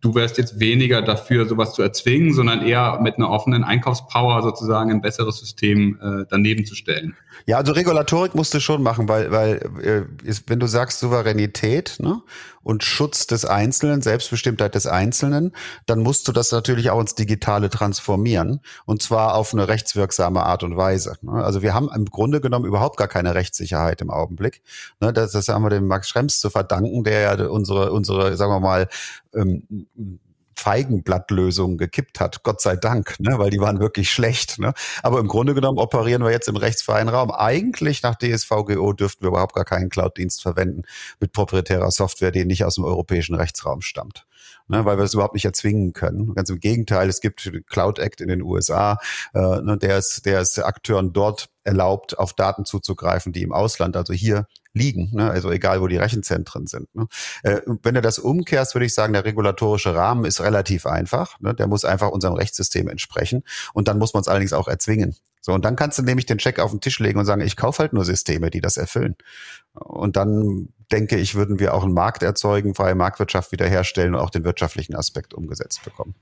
A: du wärst jetzt weniger dafür, sowas zu erzwingen, sondern eher mit einer offenen Einkaufspower sozusagen ein besseres System äh, daneben zu stellen.
C: Ja, also Regulatorik musst du schon machen, weil, weil äh, ist, wenn du sagst Souveränität ne, und Schutz des Einzelnen, Selbstbestimmtheit des Einzelnen, dann musst du das natürlich auch ins Digitale transformieren und zwar auf eine rechtswirksame Art und Weise. Ne? Also wir haben im Grunde genommen überhaupt gar keine Rechtssicherheit im Augenblick. Ne? Das, das haben wir dem Max Schrems zu verdanken, der ja unsere, unsere, sagen wir mal, ähm, Feigenblattlösungen gekippt hat, Gott sei Dank, ne, weil die waren wirklich schlecht. Ne? Aber im Grunde genommen operieren wir jetzt im rechtsfreien Raum. Eigentlich nach DSVGO dürften wir überhaupt gar keinen Cloud-Dienst verwenden mit proprietärer Software, die nicht aus dem europäischen Rechtsraum stammt ne, weil wir das überhaupt nicht erzwingen können. Ganz im Gegenteil, es gibt Cloud Act in den USA, äh, ne, der ist, der ist Akteuren dort erlaubt, auf Daten zuzugreifen, die im Ausland, also hier liegen, ne? also egal wo die Rechenzentren sind. Ne? Äh, wenn du das umkehrst, würde ich sagen, der regulatorische Rahmen ist relativ einfach. Ne? Der muss einfach unserem Rechtssystem entsprechen und dann muss man es allerdings auch erzwingen. So, und dann kannst du nämlich den Check auf den Tisch legen und sagen, ich kaufe halt nur Systeme, die das erfüllen. Und dann denke ich, würden wir auch einen Markt erzeugen, freie Marktwirtschaft wiederherstellen und auch den wirtschaftlichen Aspekt umgesetzt bekommen.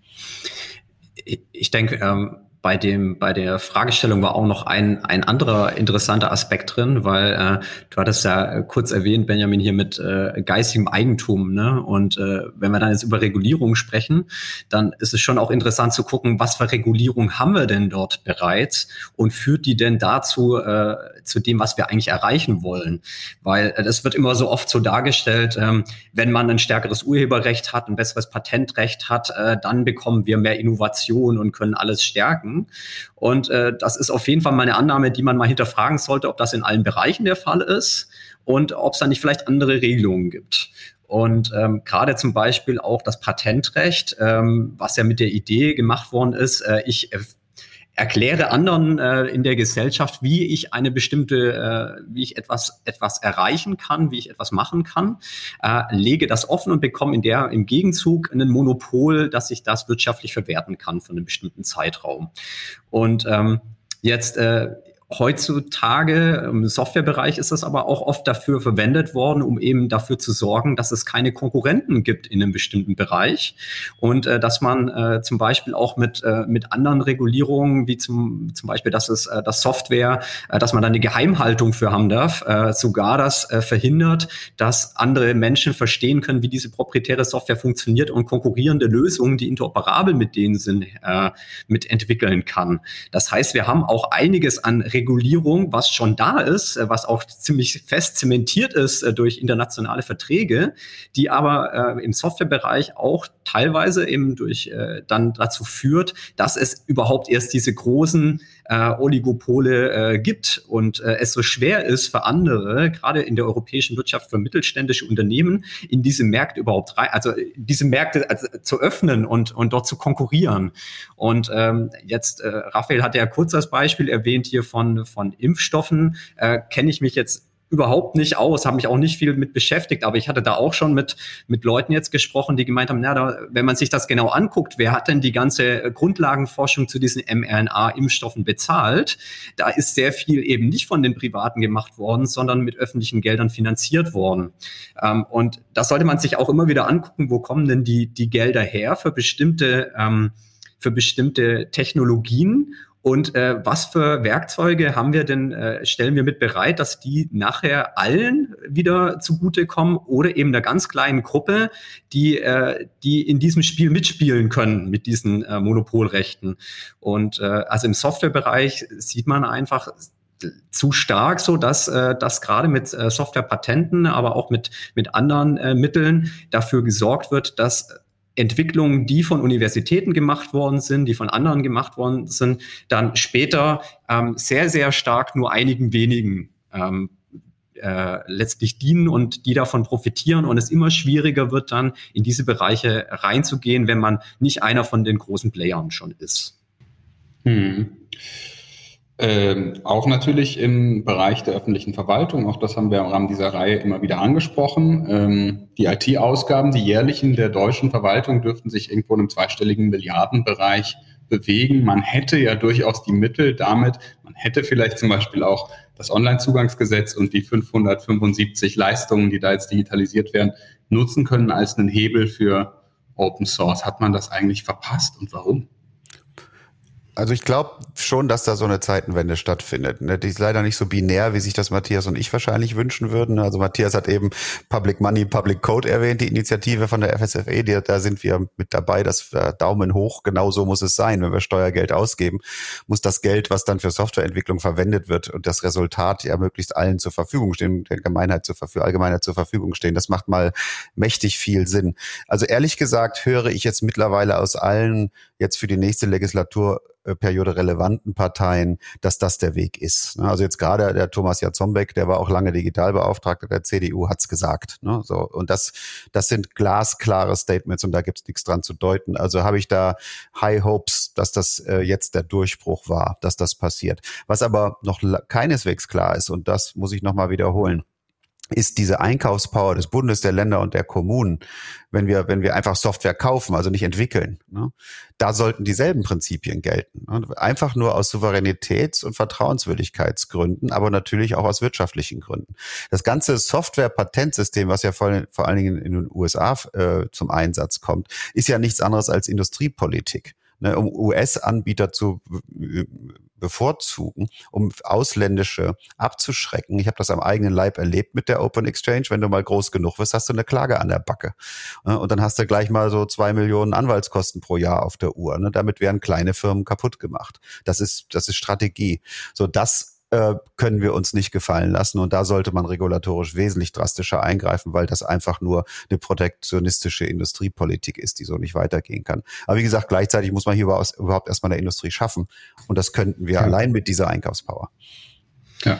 B: Ich denke, ähm bei dem bei der Fragestellung war auch noch ein ein anderer interessanter Aspekt drin, weil äh, du hattest ja kurz erwähnt, Benjamin hier mit äh, geistigem Eigentum, ne? Und äh, wenn wir dann jetzt über Regulierung sprechen, dann ist es schon auch interessant zu gucken, was für Regulierung haben wir denn dort bereits und führt die denn dazu äh, zu dem, was wir eigentlich erreichen wollen? Weil äh, das wird immer so oft so dargestellt, ähm, wenn man ein stärkeres Urheberrecht hat, ein besseres Patentrecht hat, äh, dann bekommen wir mehr Innovation und können alles stärken haben. Und äh, das ist auf jeden Fall mal eine Annahme, die man mal hinterfragen sollte, ob das in allen Bereichen der Fall ist und ob es da nicht vielleicht andere Regelungen gibt. Und ähm, gerade zum Beispiel auch das Patentrecht, ähm, was ja mit der Idee gemacht worden ist, äh, ich erkläre anderen äh, in der Gesellschaft, wie ich eine bestimmte, äh, wie ich etwas etwas erreichen kann, wie ich etwas machen kann, äh, lege das offen und bekomme in der im Gegenzug ein Monopol, dass ich das wirtschaftlich verwerten kann für einen bestimmten Zeitraum. Und ähm, jetzt äh, heutzutage im Softwarebereich ist das aber auch oft dafür verwendet worden, um eben dafür zu sorgen, dass es keine Konkurrenten gibt in einem bestimmten Bereich und äh, dass man äh, zum Beispiel auch mit, äh, mit anderen Regulierungen, wie zum, zum Beispiel, dass es äh, das Software, äh, dass man da eine Geheimhaltung für haben darf, äh, sogar das äh, verhindert, dass andere Menschen verstehen können, wie diese proprietäre Software funktioniert und konkurrierende Lösungen, die interoperabel mit denen sind, äh, mit entwickeln kann. Das heißt, wir haben auch einiges an Regulierungen Regulierung, was schon da ist, äh, was auch ziemlich fest zementiert ist äh, durch internationale Verträge, die aber äh, im Softwarebereich auch teilweise eben durch dann dazu führt, dass es überhaupt erst diese großen Oligopole gibt und es so schwer ist für andere, gerade in der europäischen Wirtschaft für mittelständische Unternehmen, in diese Märkte überhaupt rein, also diese Märkte also, zu öffnen und, und dort zu konkurrieren. Und ähm, jetzt, äh, Raphael hat ja kurz das Beispiel erwähnt hier von von, Impfstoffen äh, kenne ich mich jetzt überhaupt nicht aus, habe mich auch nicht viel mit beschäftigt, aber ich hatte da auch schon mit, mit Leuten jetzt gesprochen, die gemeint haben, na, da, wenn man sich das genau anguckt, wer hat denn die ganze Grundlagenforschung zu diesen mRNA-Impfstoffen bezahlt? Da ist sehr viel eben nicht von den Privaten gemacht worden, sondern mit öffentlichen Geldern finanziert worden. Ähm, und das sollte man sich auch immer wieder angucken, wo kommen denn die, die Gelder her für bestimmte, ähm, für bestimmte Technologien und äh, was für Werkzeuge haben wir denn, äh, stellen wir mit bereit, dass die nachher allen wieder zugutekommen oder eben einer ganz kleinen Gruppe, die, äh, die in diesem Spiel mitspielen können mit diesen äh, Monopolrechten. Und äh, also im Softwarebereich sieht man einfach, zu stark, so dass äh, das gerade mit äh, Softwarepatenten, aber auch mit mit anderen äh, Mitteln dafür gesorgt wird, dass Entwicklungen, die von Universitäten gemacht worden sind, die von anderen gemacht worden sind, dann später ähm, sehr, sehr stark nur einigen wenigen ähm, äh, letztlich dienen und die davon profitieren und es immer schwieriger wird dann in diese Bereiche reinzugehen, wenn man nicht einer von den großen Playern schon ist.
A: Hm. Ähm, auch natürlich im Bereich der öffentlichen Verwaltung, auch das haben wir im Rahmen dieser Reihe immer wieder angesprochen. Ähm, die IT-Ausgaben, die jährlichen der deutschen Verwaltung dürften sich irgendwo im zweistelligen Milliardenbereich bewegen. Man hätte ja durchaus die Mittel damit, man hätte vielleicht zum Beispiel auch das Onlinezugangsgesetz und die 575 Leistungen, die da jetzt digitalisiert werden, nutzen können als einen Hebel für Open Source. Hat man das eigentlich verpasst und warum?
C: Also ich glaube schon, dass da so eine Zeitenwende stattfindet. Ne? Die ist leider nicht so binär, wie sich das Matthias und ich wahrscheinlich wünschen würden. Also Matthias hat eben Public Money, Public Code erwähnt, die Initiative von der FSFE. Die, da sind wir mit dabei. Das äh, Daumen hoch. Genau so muss es sein. Wenn wir Steuergeld ausgeben, muss das Geld, was dann für Softwareentwicklung verwendet wird und das Resultat ja möglichst allen zur Verfügung stehen, der Gemeinheit zur Verfügung, Allgemeinheit zur Verfügung stehen. Das macht mal mächtig viel Sinn. Also ehrlich gesagt höre ich jetzt mittlerweile aus allen jetzt für die nächste Legislatur Periode relevanten Parteien, dass das der Weg ist. Ne? Also jetzt gerade der Thomas Jatzombeck, der war auch lange Digitalbeauftragter der CDU, hat's gesagt. Ne? So und das, das sind glasklare Statements und da gibt's nichts dran zu deuten. Also habe ich da High Hopes, dass das äh, jetzt der Durchbruch war, dass das passiert. Was aber noch keineswegs klar ist und das muss ich noch mal wiederholen ist diese Einkaufspower des Bundes, der Länder und der Kommunen, wenn wir, wenn wir einfach Software kaufen, also nicht entwickeln, ne, da sollten dieselben Prinzipien gelten. Ne, einfach nur aus Souveränitäts- und Vertrauenswürdigkeitsgründen, aber natürlich auch aus wirtschaftlichen Gründen. Das ganze Software-Patentsystem, was ja vor, vor allen Dingen in den USA äh, zum Einsatz kommt, ist ja nichts anderes als Industriepolitik ne, um US-Anbieter zu bevorzugen, um ausländische abzuschrecken. Ich habe das am eigenen Leib erlebt mit der Open Exchange. Wenn du mal groß genug wirst, hast du eine Klage an der Backe. Und dann hast du gleich mal so zwei Millionen Anwaltskosten pro Jahr auf der Uhr. Ne? Damit werden kleine Firmen kaputt gemacht. Das ist, das ist Strategie. So, das äh, können wir uns nicht gefallen lassen. Und da sollte man regulatorisch wesentlich drastischer eingreifen, weil das einfach nur eine protektionistische Industriepolitik ist, die so nicht weitergehen kann. Aber wie gesagt, gleichzeitig muss man hier überhaupt erstmal eine Industrie schaffen. Und das könnten wir ja. allein mit dieser Einkaufspower.
B: Ja.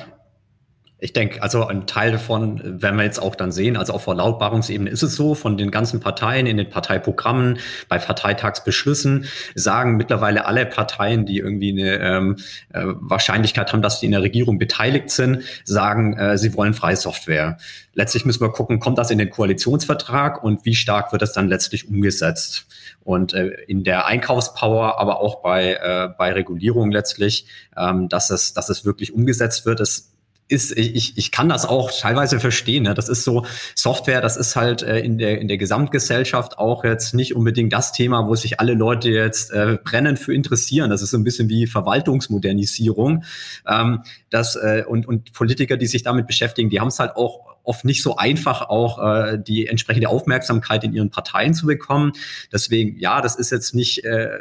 B: Ich denke, also ein Teil davon werden wir jetzt auch dann sehen. Also auf Verlautbarungsebene ist es so, von den ganzen Parteien in den Parteiprogrammen, bei Parteitagsbeschlüssen sagen mittlerweile alle Parteien, die irgendwie eine ähm, äh, Wahrscheinlichkeit haben, dass sie in der Regierung beteiligt sind, sagen, äh, sie wollen freie Software. Letztlich müssen wir gucken, kommt das in den Koalitionsvertrag und wie stark wird das dann letztlich umgesetzt? Und äh, in der Einkaufspower, aber auch bei, äh, bei Regulierung letztlich, ähm, dass, es, dass es wirklich umgesetzt wird. Es ist, ich, ich kann das auch teilweise verstehen. Ne? Das ist so, Software, das ist halt äh, in, der, in der Gesamtgesellschaft auch jetzt nicht unbedingt das Thema, wo sich alle Leute jetzt äh, brennend für interessieren. Das ist so ein bisschen wie Verwaltungsmodernisierung. Ähm, das, äh, und, und Politiker, die sich damit beschäftigen, die haben es halt auch oft nicht so einfach, auch äh, die entsprechende Aufmerksamkeit in ihren Parteien zu bekommen. Deswegen, ja, das ist jetzt nicht. Äh,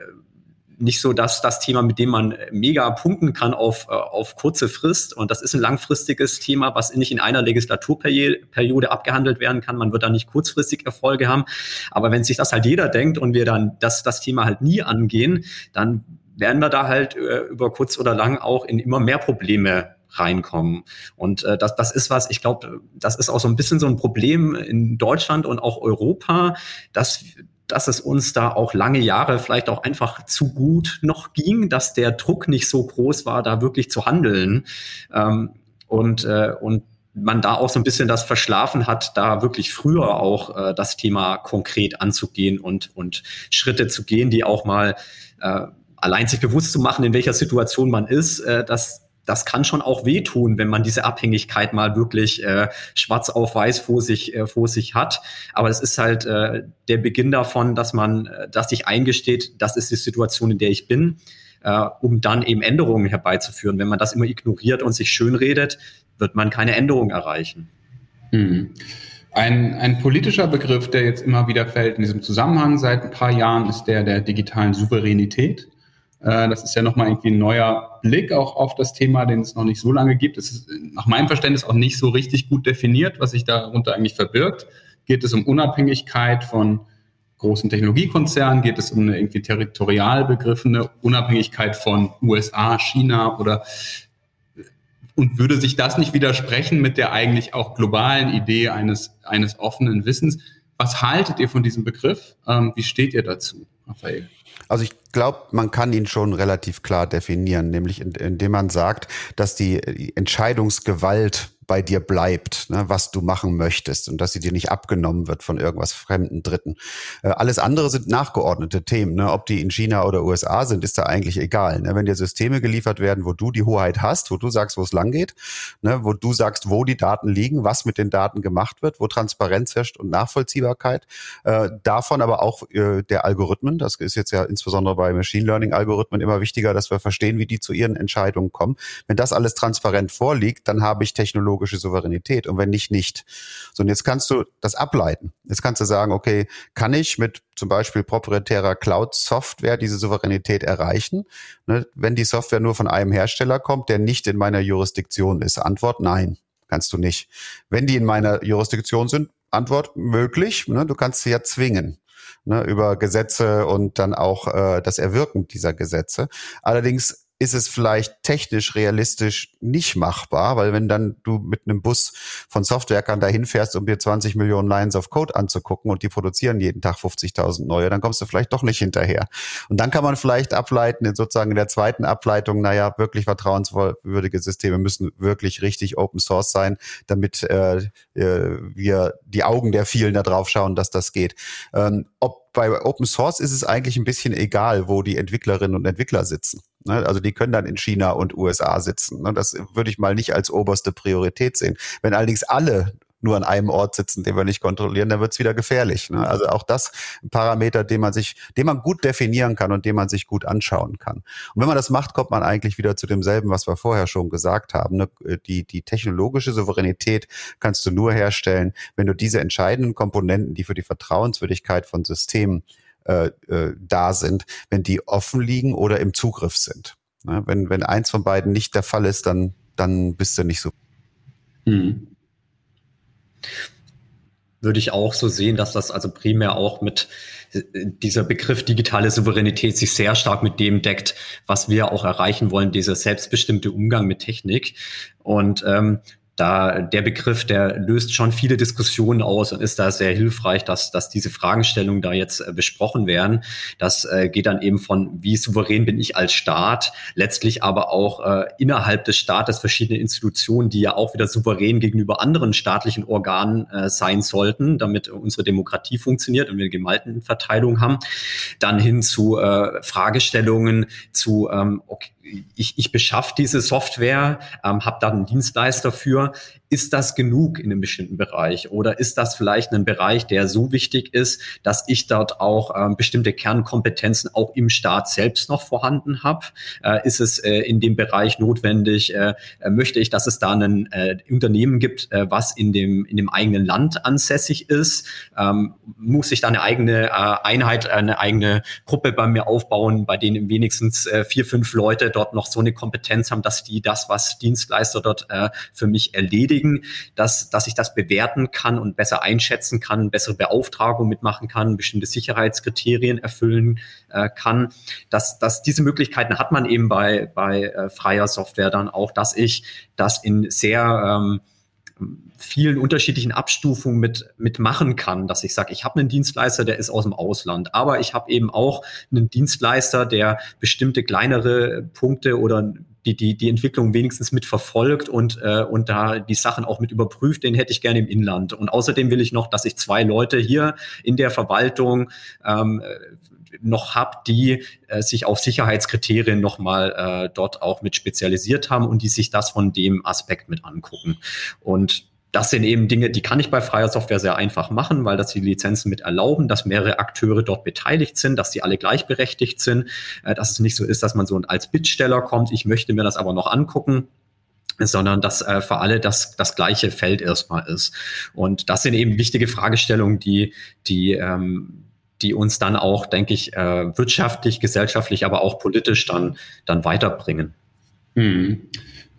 B: nicht so dass das Thema, mit dem man mega punkten kann auf, äh, auf kurze Frist. Und das ist ein langfristiges Thema, was nicht in einer Legislaturperiode abgehandelt werden kann. Man wird da nicht kurzfristig Erfolge haben. Aber wenn sich das halt jeder denkt und wir dann das, das Thema halt nie angehen, dann werden wir da halt äh, über kurz oder lang auch in immer mehr Probleme reinkommen. Und äh, das, das ist was, ich glaube, das ist auch so ein bisschen so ein Problem in Deutschland und auch Europa, dass dass es uns da auch lange Jahre vielleicht auch einfach zu gut noch ging, dass der Druck nicht so groß war, da wirklich zu handeln. Ähm, und, äh, und man da auch so ein bisschen das verschlafen hat, da wirklich früher auch äh, das Thema konkret anzugehen und, und Schritte zu gehen, die auch mal äh, allein sich bewusst zu machen, in welcher Situation man ist, äh, dass das kann schon auch wehtun, wenn man diese Abhängigkeit mal wirklich äh, schwarz auf weiß vor sich, äh, vor sich hat. Aber es ist halt äh, der Beginn davon, dass man, äh, dass sich eingesteht, das ist die Situation, in der ich bin, äh, um dann eben Änderungen herbeizuführen. Wenn man das immer ignoriert und sich schönredet, wird man keine Änderung erreichen.
A: Hm. Ein, ein politischer Begriff, der jetzt immer wieder fällt in diesem Zusammenhang seit ein paar Jahren, ist der der digitalen Souveränität. Äh, das ist ja nochmal irgendwie ein neuer Blick auch auf das Thema, den es noch nicht so lange gibt. Es ist nach meinem Verständnis auch nicht so richtig gut definiert, was sich darunter eigentlich verbirgt. Geht es um Unabhängigkeit von großen Technologiekonzernen? Geht es um eine irgendwie territorial begriffene Unabhängigkeit von USA, China oder und würde sich das nicht widersprechen mit der eigentlich auch globalen Idee eines, eines offenen Wissens? Was haltet ihr von diesem Begriff? Ähm, wie steht ihr dazu, Raphael?
C: Also ich glaube, man kann ihn schon relativ klar definieren, nämlich indem man sagt, dass die Entscheidungsgewalt bei dir bleibt, ne, was du machen möchtest und dass sie dir nicht abgenommen wird von irgendwas fremden Dritten. Äh, alles andere sind nachgeordnete Themen. Ne? Ob die in China oder USA sind, ist da eigentlich egal. Ne? Wenn dir Systeme geliefert werden, wo du die Hoheit hast, wo du sagst, wo es lang geht, ne? wo du sagst, wo die Daten liegen, was mit den Daten gemacht wird, wo Transparenz herrscht und Nachvollziehbarkeit, äh, davon aber auch äh, der Algorithmen, das ist jetzt ja insbesondere bei Machine Learning Algorithmen immer wichtiger, dass wir verstehen, wie die zu ihren Entscheidungen kommen. Wenn das alles transparent vorliegt, dann habe ich technologisch technologische Souveränität und wenn nicht, nicht. So, und jetzt kannst du das ableiten. Jetzt kannst du sagen, okay, kann ich mit zum Beispiel proprietärer Cloud-Software diese Souveränität erreichen, ne, wenn die Software nur von einem Hersteller kommt, der nicht in meiner Jurisdiktion ist? Antwort, nein, kannst du nicht. Wenn die in meiner Jurisdiktion sind, Antwort, möglich, ne, du kannst sie ja zwingen. Ne, über Gesetze und dann auch äh, das Erwirken dieser Gesetze. Allerdings ist es vielleicht technisch realistisch nicht machbar, weil wenn dann du mit einem Bus von Softwarekern dahin fährst, um dir 20 Millionen Lines of Code anzugucken und die produzieren jeden Tag 50.000 neue, dann kommst du vielleicht doch nicht hinterher. Und dann kann man vielleicht ableiten, in sozusagen in der zweiten Ableitung, naja, wirklich vertrauenswürdige Systeme müssen wirklich richtig Open Source sein, damit äh, äh wir die Augen der vielen da drauf schauen, dass das geht. Ähm, ob bei Open Source ist es eigentlich ein bisschen egal, wo die Entwicklerinnen und Entwickler sitzen. Ne? Also die können dann in China und USA sitzen. Ne? Das würde ich mal nicht als oberste Priorität sehen. Wenn allerdings alle nur an einem Ort sitzen, den wir nicht kontrollieren, dann wird es wieder gefährlich. Ne? Also auch das ein Parameter, den man sich, den man gut definieren kann und den man sich gut anschauen kann. Und wenn man das macht, kommt man eigentlich wieder zu demselben, was wir vorher schon gesagt haben. Ne? Die, die technologische Souveränität kannst du nur herstellen, wenn du diese entscheidenden Komponenten, die für die Vertrauenswürdigkeit von Systemen äh, äh, da sind, wenn die offen liegen oder im Zugriff sind. Ne? Wenn, wenn eins von beiden nicht der Fall ist, dann, dann bist du nicht so. Hm
B: würde ich auch so sehen, dass das also primär auch mit äh, dieser Begriff digitale Souveränität sich sehr stark mit dem deckt, was wir auch erreichen wollen, dieser selbstbestimmte Umgang mit Technik. Und ähm, da der Begriff, der löst schon viele Diskussionen aus und ist da sehr hilfreich, dass, dass diese Fragestellungen da jetzt äh, besprochen werden. Das äh, geht dann eben von, wie souverän bin ich als Staat, letztlich aber auch äh, innerhalb des Staates verschiedene Institutionen, die ja auch wieder souverän gegenüber anderen staatlichen Organen äh, sein sollten, damit unsere Demokratie funktioniert und wir eine Gewaltenverteilung haben, dann hin zu äh, Fragestellungen zu, ähm, okay, ich, ich beschaffe diese Software, ähm, habe da einen Dienstleister für ist das genug in einem bestimmten Bereich oder ist das vielleicht ein Bereich, der so wichtig ist, dass ich dort auch ähm, bestimmte Kernkompetenzen auch im Staat selbst noch vorhanden habe? Äh, ist es äh, in dem Bereich notwendig? Äh, äh möchte ich, dass es da ein äh, Unternehmen gibt, äh, was in dem, in dem eigenen Land ansässig ist? Ähm, muss ich da eine eigene Einheit, eine eigene Gruppe bei mir aufbauen, bei denen wenigstens vier, fünf Leute dort noch so eine Kompetenz haben, dass die das, was Dienstleister dort für mich erledigen, kriegen, dass, dass ich das bewerten kann und besser einschätzen kann, bessere Beauftragung mitmachen kann, bestimmte Sicherheitskriterien erfüllen äh, kann. Dass, dass diese Möglichkeiten hat man eben bei, bei äh, freier Software dann auch, dass ich das in sehr ähm, vielen unterschiedlichen Abstufungen mit, mit kann, dass ich sage, ich habe einen Dienstleister, der ist aus dem Ausland, aber ich habe eben auch einen Dienstleister, der bestimmte kleinere Punkte oder die, die, die Entwicklung wenigstens mit verfolgt und, äh, und da die Sachen auch mit überprüft, den hätte ich gerne im Inland. Und außerdem will ich noch, dass ich zwei Leute hier in der Verwaltung ähm, noch habe, die äh, sich auf Sicherheitskriterien nochmal äh, dort auch mit spezialisiert haben und die sich das von dem Aspekt mit angucken. Und das sind eben Dinge, die kann ich bei freier Software sehr einfach machen, weil das die Lizenzen mit erlauben, dass mehrere Akteure dort beteiligt sind, dass die alle gleichberechtigt sind, äh, dass es nicht so ist, dass man so als Bittsteller kommt, ich möchte mir das aber noch angucken sondern dass äh, für alle das, das gleiche Feld erstmal ist. Und das sind eben wichtige Fragestellungen, die, die, ähm, die uns dann auch, denke ich, äh, wirtschaftlich, gesellschaftlich, aber auch politisch dann, dann weiterbringen.
A: Mhm.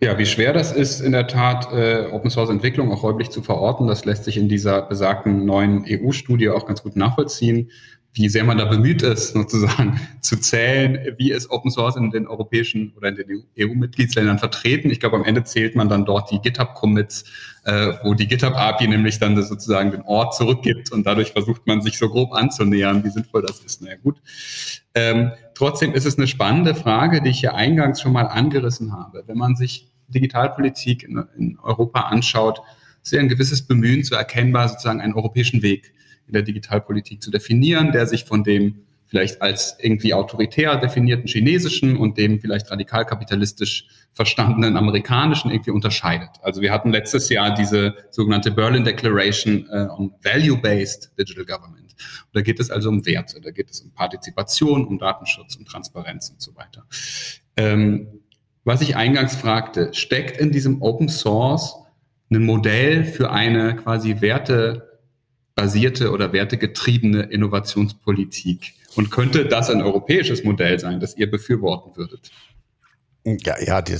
A: Ja, wie schwer das ist, in der Tat äh, Open Source Entwicklung auch räumlich zu verorten, das lässt sich in dieser besagten neuen EU-Studie auch ganz gut nachvollziehen, wie sehr man da bemüht ist, sozusagen zu zählen, wie ist Open Source in den europäischen oder in den EU-Mitgliedsländern vertreten. Ich glaube, am Ende zählt man dann dort die GitHub-Commits, äh, wo die GitHub-API nämlich dann sozusagen den Ort zurückgibt und dadurch versucht man sich so grob anzunähern, wie sinnvoll das ist. Na ja, gut. Ähm, trotzdem ist es eine spannende Frage, die ich hier eingangs schon mal angerissen habe. Wenn man sich Digitalpolitik in, in Europa anschaut, ist ja ein gewisses Bemühen zu erkennbar, sozusagen einen europäischen Weg in der Digitalpolitik zu definieren, der sich von dem vielleicht als irgendwie autoritär definierten chinesischen und dem vielleicht radikal kapitalistisch verstandenen amerikanischen irgendwie unterscheidet. Also wir hatten letztes Jahr diese sogenannte Berlin Declaration äh, on Value-Based Digital Government. Und da geht es also um Werte, da geht es um Partizipation, um Datenschutz, um Transparenz und so weiter. Ähm, was ich eingangs fragte, steckt in diesem Open Source ein Modell für eine quasi wertebasierte oder wertegetriebene Innovationspolitik? Und könnte das ein europäisches Modell sein, das ihr befürworten würdet?
C: Ja, ja, die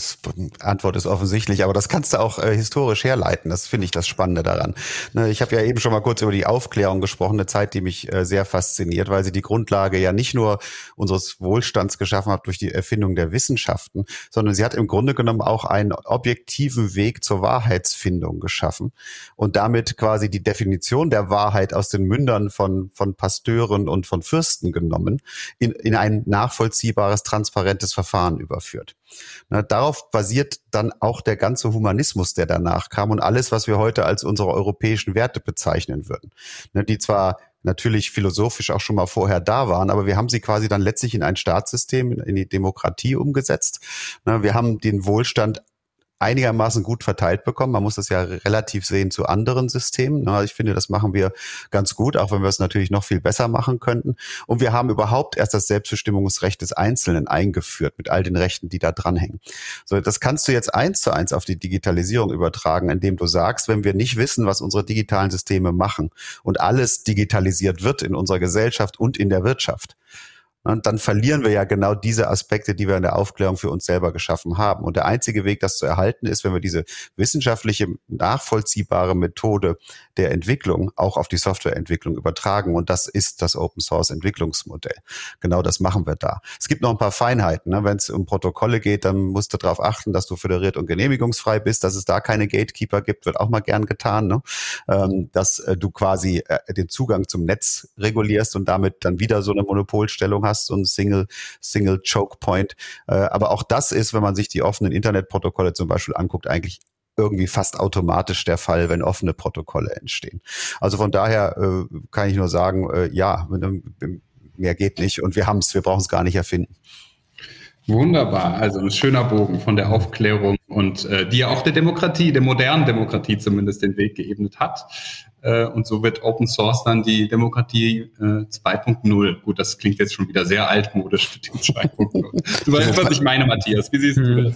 C: Antwort ist offensichtlich, aber das kannst du auch äh, historisch herleiten. Das finde ich das Spannende daran. Ne, ich habe ja eben schon mal kurz über die Aufklärung gesprochen, eine Zeit, die mich äh, sehr fasziniert, weil sie die Grundlage ja nicht nur unseres Wohlstands geschaffen hat durch die Erfindung der Wissenschaften, sondern sie hat im Grunde genommen auch einen objektiven Weg zur Wahrheitsfindung geschaffen und damit quasi die Definition der Wahrheit aus den Mündern von, von Pasteuren und von Fürsten genommen, in, in ein nachvollziehbares, transparentes Verfahren überführt. Na, darauf basiert dann auch der ganze Humanismus, der danach kam und alles, was wir heute als unsere europäischen Werte bezeichnen würden. Na, die zwar natürlich philosophisch auch schon mal vorher da waren, aber wir haben sie quasi dann letztlich in ein Staatssystem, in die Demokratie umgesetzt. Na, wir haben den Wohlstand einigermaßen gut verteilt bekommen. Man muss das ja relativ sehen zu anderen Systemen. Ich finde, das machen wir ganz gut, auch wenn wir es natürlich noch viel besser machen könnten. Und wir haben überhaupt erst das Selbstbestimmungsrecht des Einzelnen eingeführt mit all den Rechten, die da dranhängen. So, das kannst du jetzt eins zu eins auf die Digitalisierung übertragen, indem du sagst, wenn wir nicht wissen, was unsere digitalen Systeme machen und alles digitalisiert wird in unserer Gesellschaft und in der Wirtschaft, Und dann verlieren wir ja genau diese Aspekte, die wir in der Aufklärung für uns selber geschaffen haben. Und der einzige Weg, das zu erhalten, ist, wenn wir diese wissenschaftliche, nachvollziehbare Methode der Entwicklung auch auf die Softwareentwicklung übertragen. Und das ist das Open Source Entwicklungsmodell. Genau das machen wir da. Es gibt noch ein paar Feinheiten. Ne? Wenn es um Protokolle geht, dann musst du darauf achten, dass du föderiert und genehmigungsfrei bist, dass es da keine Gatekeeper gibt, wird auch mal gern getan. Ne? Ähm, dass äh, du quasi äh, den Zugang zum Netz regulierst und damit dann wieder so eine Monopolstellung hast, so ein Single, Single Choke Point. Äh, aber auch das ist, wenn man sich die offenen Internetprotokolle zum Beispiel anguckt, eigentlich irgendwie fast automatisch der Fall, wenn offene Protokolle entstehen. Also von daher äh, kann ich nur sagen, äh, ja, mehr geht nicht und wir haben es, wir brauchen es gar nicht erfinden.
A: Wunderbar, also ein schöner Bogen von der Aufklärung und äh, die ja auch der Demokratie, der modernen Demokratie zumindest den Weg geebnet hat. Äh, und so wird Open Source dann die Demokratie äh, 2.0. Gut, das klingt jetzt schon wieder sehr altmodisch für die 2.0. Du weißt, was ich meine, Matthias. Wie siehst du hm. das?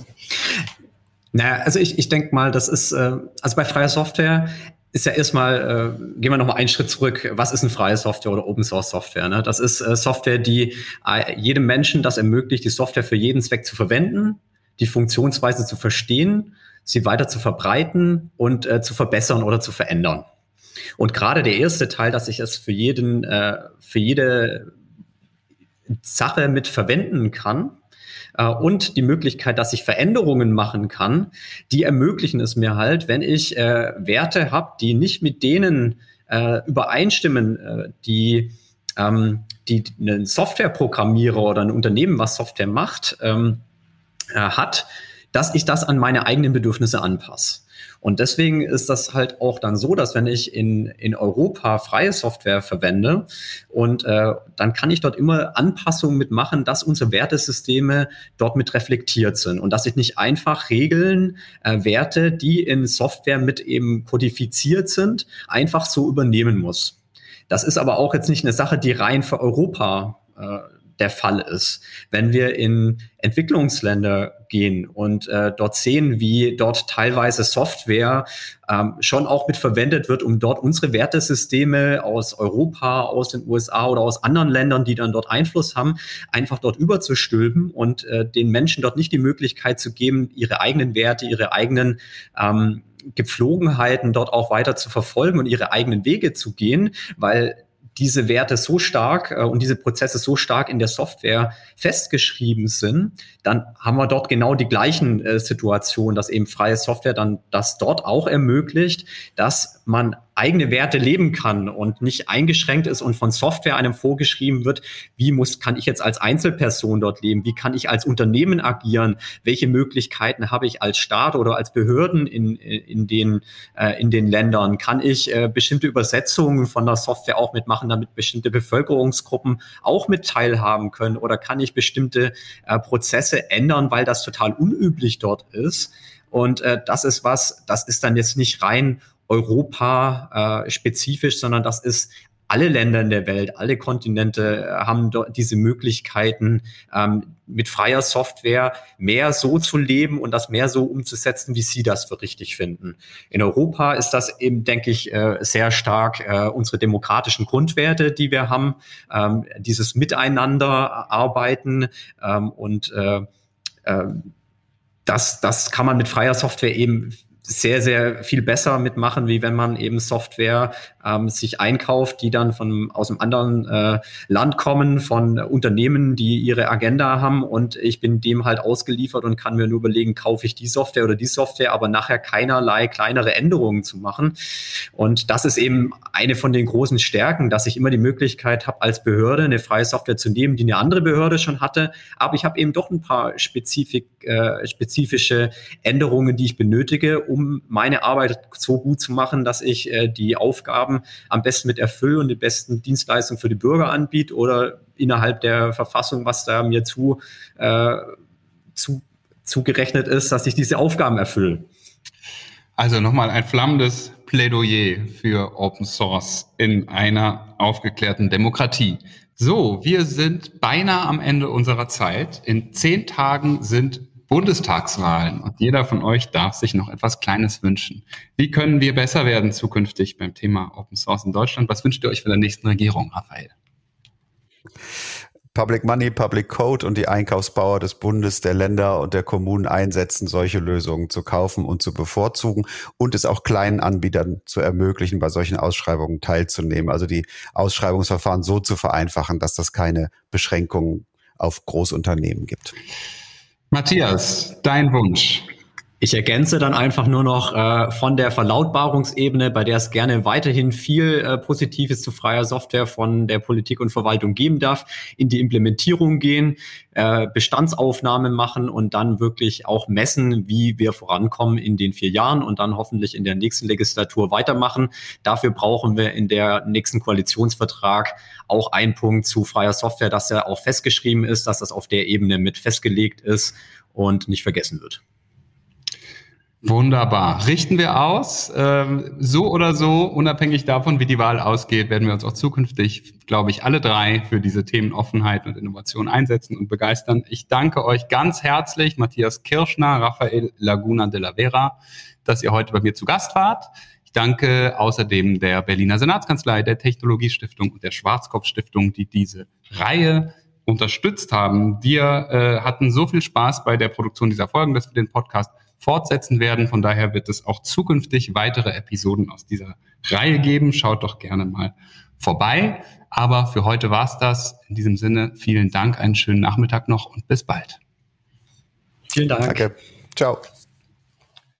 B: Naja, also ich, ich denke mal, das ist, äh, also bei freier Software ist ja erstmal, äh, gehen wir nochmal einen Schritt zurück, was ist eine freie Software oder Open Source Software? Ne? Das ist äh, Software, die äh, jedem Menschen das ermöglicht, die Software für jeden Zweck zu verwenden, die Funktionsweise zu verstehen, sie weiter zu verbreiten und äh, zu verbessern oder zu verändern. Und gerade der erste Teil, dass ich es für jeden, äh, für jede Sache mit verwenden kann, äh, und die Möglichkeit, dass ich Veränderungen machen kann, die ermöglichen es mir halt, wenn ich äh, Werte habe, die nicht mit denen äh, übereinstimmen, äh, die ähm, die ein Softwareprogrammierer oder ein Unternehmen, was Software macht, ähm, äh, hat, dass ich das an meine eigenen Bedürfnisse anpasse. Und deswegen ist das halt auch dann so, dass wenn ich in, in Europa freie Software verwende und äh, dann kann ich dort immer Anpassungen mitmachen, dass unsere Wertesysteme dort mit reflektiert sind und dass ich nicht einfach Regeln, äh, Werte, die in Software mit eben kodifiziert sind, einfach so übernehmen muss. Das ist aber auch jetzt nicht eine Sache, die rein für Europa äh, der Fall ist. Wenn wir in Entwicklungsländer gehen und äh, dort sehen, wie dort teilweise Software ähm, schon auch mit verwendet wird, um dort unsere Wertesysteme aus Europa, aus den USA oder aus anderen Ländern, die dann dort Einfluss haben, einfach dort überzustülpen und äh, den Menschen dort nicht die Möglichkeit zu geben, ihre eigenen Werte, ihre eigenen ähm, Gepflogenheiten dort auch weiter zu verfolgen und ihre eigenen Wege zu gehen, weil diese Werte so stark äh, und diese Prozesse so stark in der Software festgeschrieben sind, dann haben wir dort genau die gleichen äh, Situationen, dass eben freie Software dann das dort auch ermöglicht, dass man eigene Werte leben kann und nicht eingeschränkt ist und von Software einem vorgeschrieben wird, wie muss, kann ich jetzt als Einzelperson dort leben? Wie kann ich als Unternehmen agieren? Welche Möglichkeiten habe ich als Staat oder als Behörden in, in, den, äh, in den Ländern? Kann ich äh, bestimmte Übersetzungen von der Software auch mitmachen, damit bestimmte Bevölkerungsgruppen auch mit teilhaben können? Oder kann ich bestimmte äh, Prozesse ändern, weil das total unüblich dort ist? Und äh, das ist was, das ist dann jetzt nicht rein Europa äh, spezifisch, sondern das ist alle Länder in der Welt, alle Kontinente äh, haben dort diese Möglichkeiten, ähm, mit freier Software mehr so zu leben und das mehr so umzusetzen, wie sie das für richtig finden. In Europa ist das eben, denke ich, äh, sehr stark äh, unsere demokratischen Grundwerte, die wir haben, ähm, dieses Miteinander arbeiten ähm, und äh, äh, das, das kann man mit freier Software eben sehr, sehr viel besser mitmachen, wie wenn man eben Software ähm, sich einkauft, die dann von aus einem anderen äh, Land kommen, von Unternehmen, die ihre Agenda haben und ich bin dem halt ausgeliefert und kann mir nur überlegen, kaufe ich die Software oder die Software, aber nachher keinerlei kleinere Änderungen zu machen. Und das ist eben eine von den großen Stärken, dass ich immer die Möglichkeit habe, als Behörde eine freie Software zu nehmen, die eine andere Behörde schon hatte, aber ich habe eben doch ein paar spezifik, äh, spezifische Änderungen, die ich benötige, um meine Arbeit so gut zu machen, dass ich äh, die Aufgaben am besten mit erfülle und die besten Dienstleistungen für die Bürger anbiete oder innerhalb der Verfassung, was da mir zu, äh, zu zugerechnet ist, dass ich diese Aufgaben erfülle.
A: Also nochmal ein flammendes Plädoyer für Open Source in einer aufgeklärten Demokratie. So, wir sind beinahe am Ende unserer Zeit. In zehn Tagen sind Bundestagswahlen und jeder von euch darf sich noch etwas Kleines wünschen. Wie können wir besser werden zukünftig beim Thema Open Source in Deutschland? Was wünscht ihr euch für der nächsten Regierung, Raphael?
C: Public Money, Public Code und die Einkaufsbauer des Bundes, der Länder und der Kommunen einsetzen, solche Lösungen zu kaufen und zu bevorzugen und es auch kleinen Anbietern zu ermöglichen, bei solchen Ausschreibungen teilzunehmen. Also die Ausschreibungsverfahren so zu vereinfachen, dass das keine Beschränkungen auf Großunternehmen gibt.
A: Matthias, dein Wunsch.
B: Ich ergänze dann einfach nur noch äh, von der Verlautbarungsebene, bei der es gerne weiterhin viel äh, Positives zu freier Software von der Politik und Verwaltung geben darf, in die Implementierung gehen, äh, Bestandsaufnahmen machen und dann wirklich auch messen, wie wir vorankommen in den vier Jahren und dann hoffentlich in der nächsten Legislatur weitermachen. Dafür brauchen wir in der nächsten Koalitionsvertrag auch einen Punkt zu freier Software, dass er auch festgeschrieben ist, dass das auf der Ebene mit festgelegt ist und nicht vergessen wird.
A: Wunderbar. Richten wir aus. Ähm, so oder so, unabhängig davon, wie die Wahl ausgeht, werden wir uns auch zukünftig, glaube ich, alle drei für diese Themen Offenheit und Innovation einsetzen und begeistern. Ich danke euch ganz herzlich, Matthias Kirschner, Raphael Laguna de la Vera, dass ihr heute bei mir zu Gast wart. Ich danke außerdem der Berliner Senatskanzlei, der Technologiestiftung und der Schwarzkopf Stiftung, die diese Reihe unterstützt haben. Wir äh, hatten so viel Spaß bei der Produktion dieser Folgen, dass wir den Podcast fortsetzen werden. Von daher wird es auch zukünftig weitere Episoden aus dieser Reihe geben. Schaut doch gerne mal vorbei. Aber für heute war's das. In diesem Sinne, vielen Dank, einen schönen Nachmittag noch und bis bald.
C: Vielen Dank. Danke. Ciao.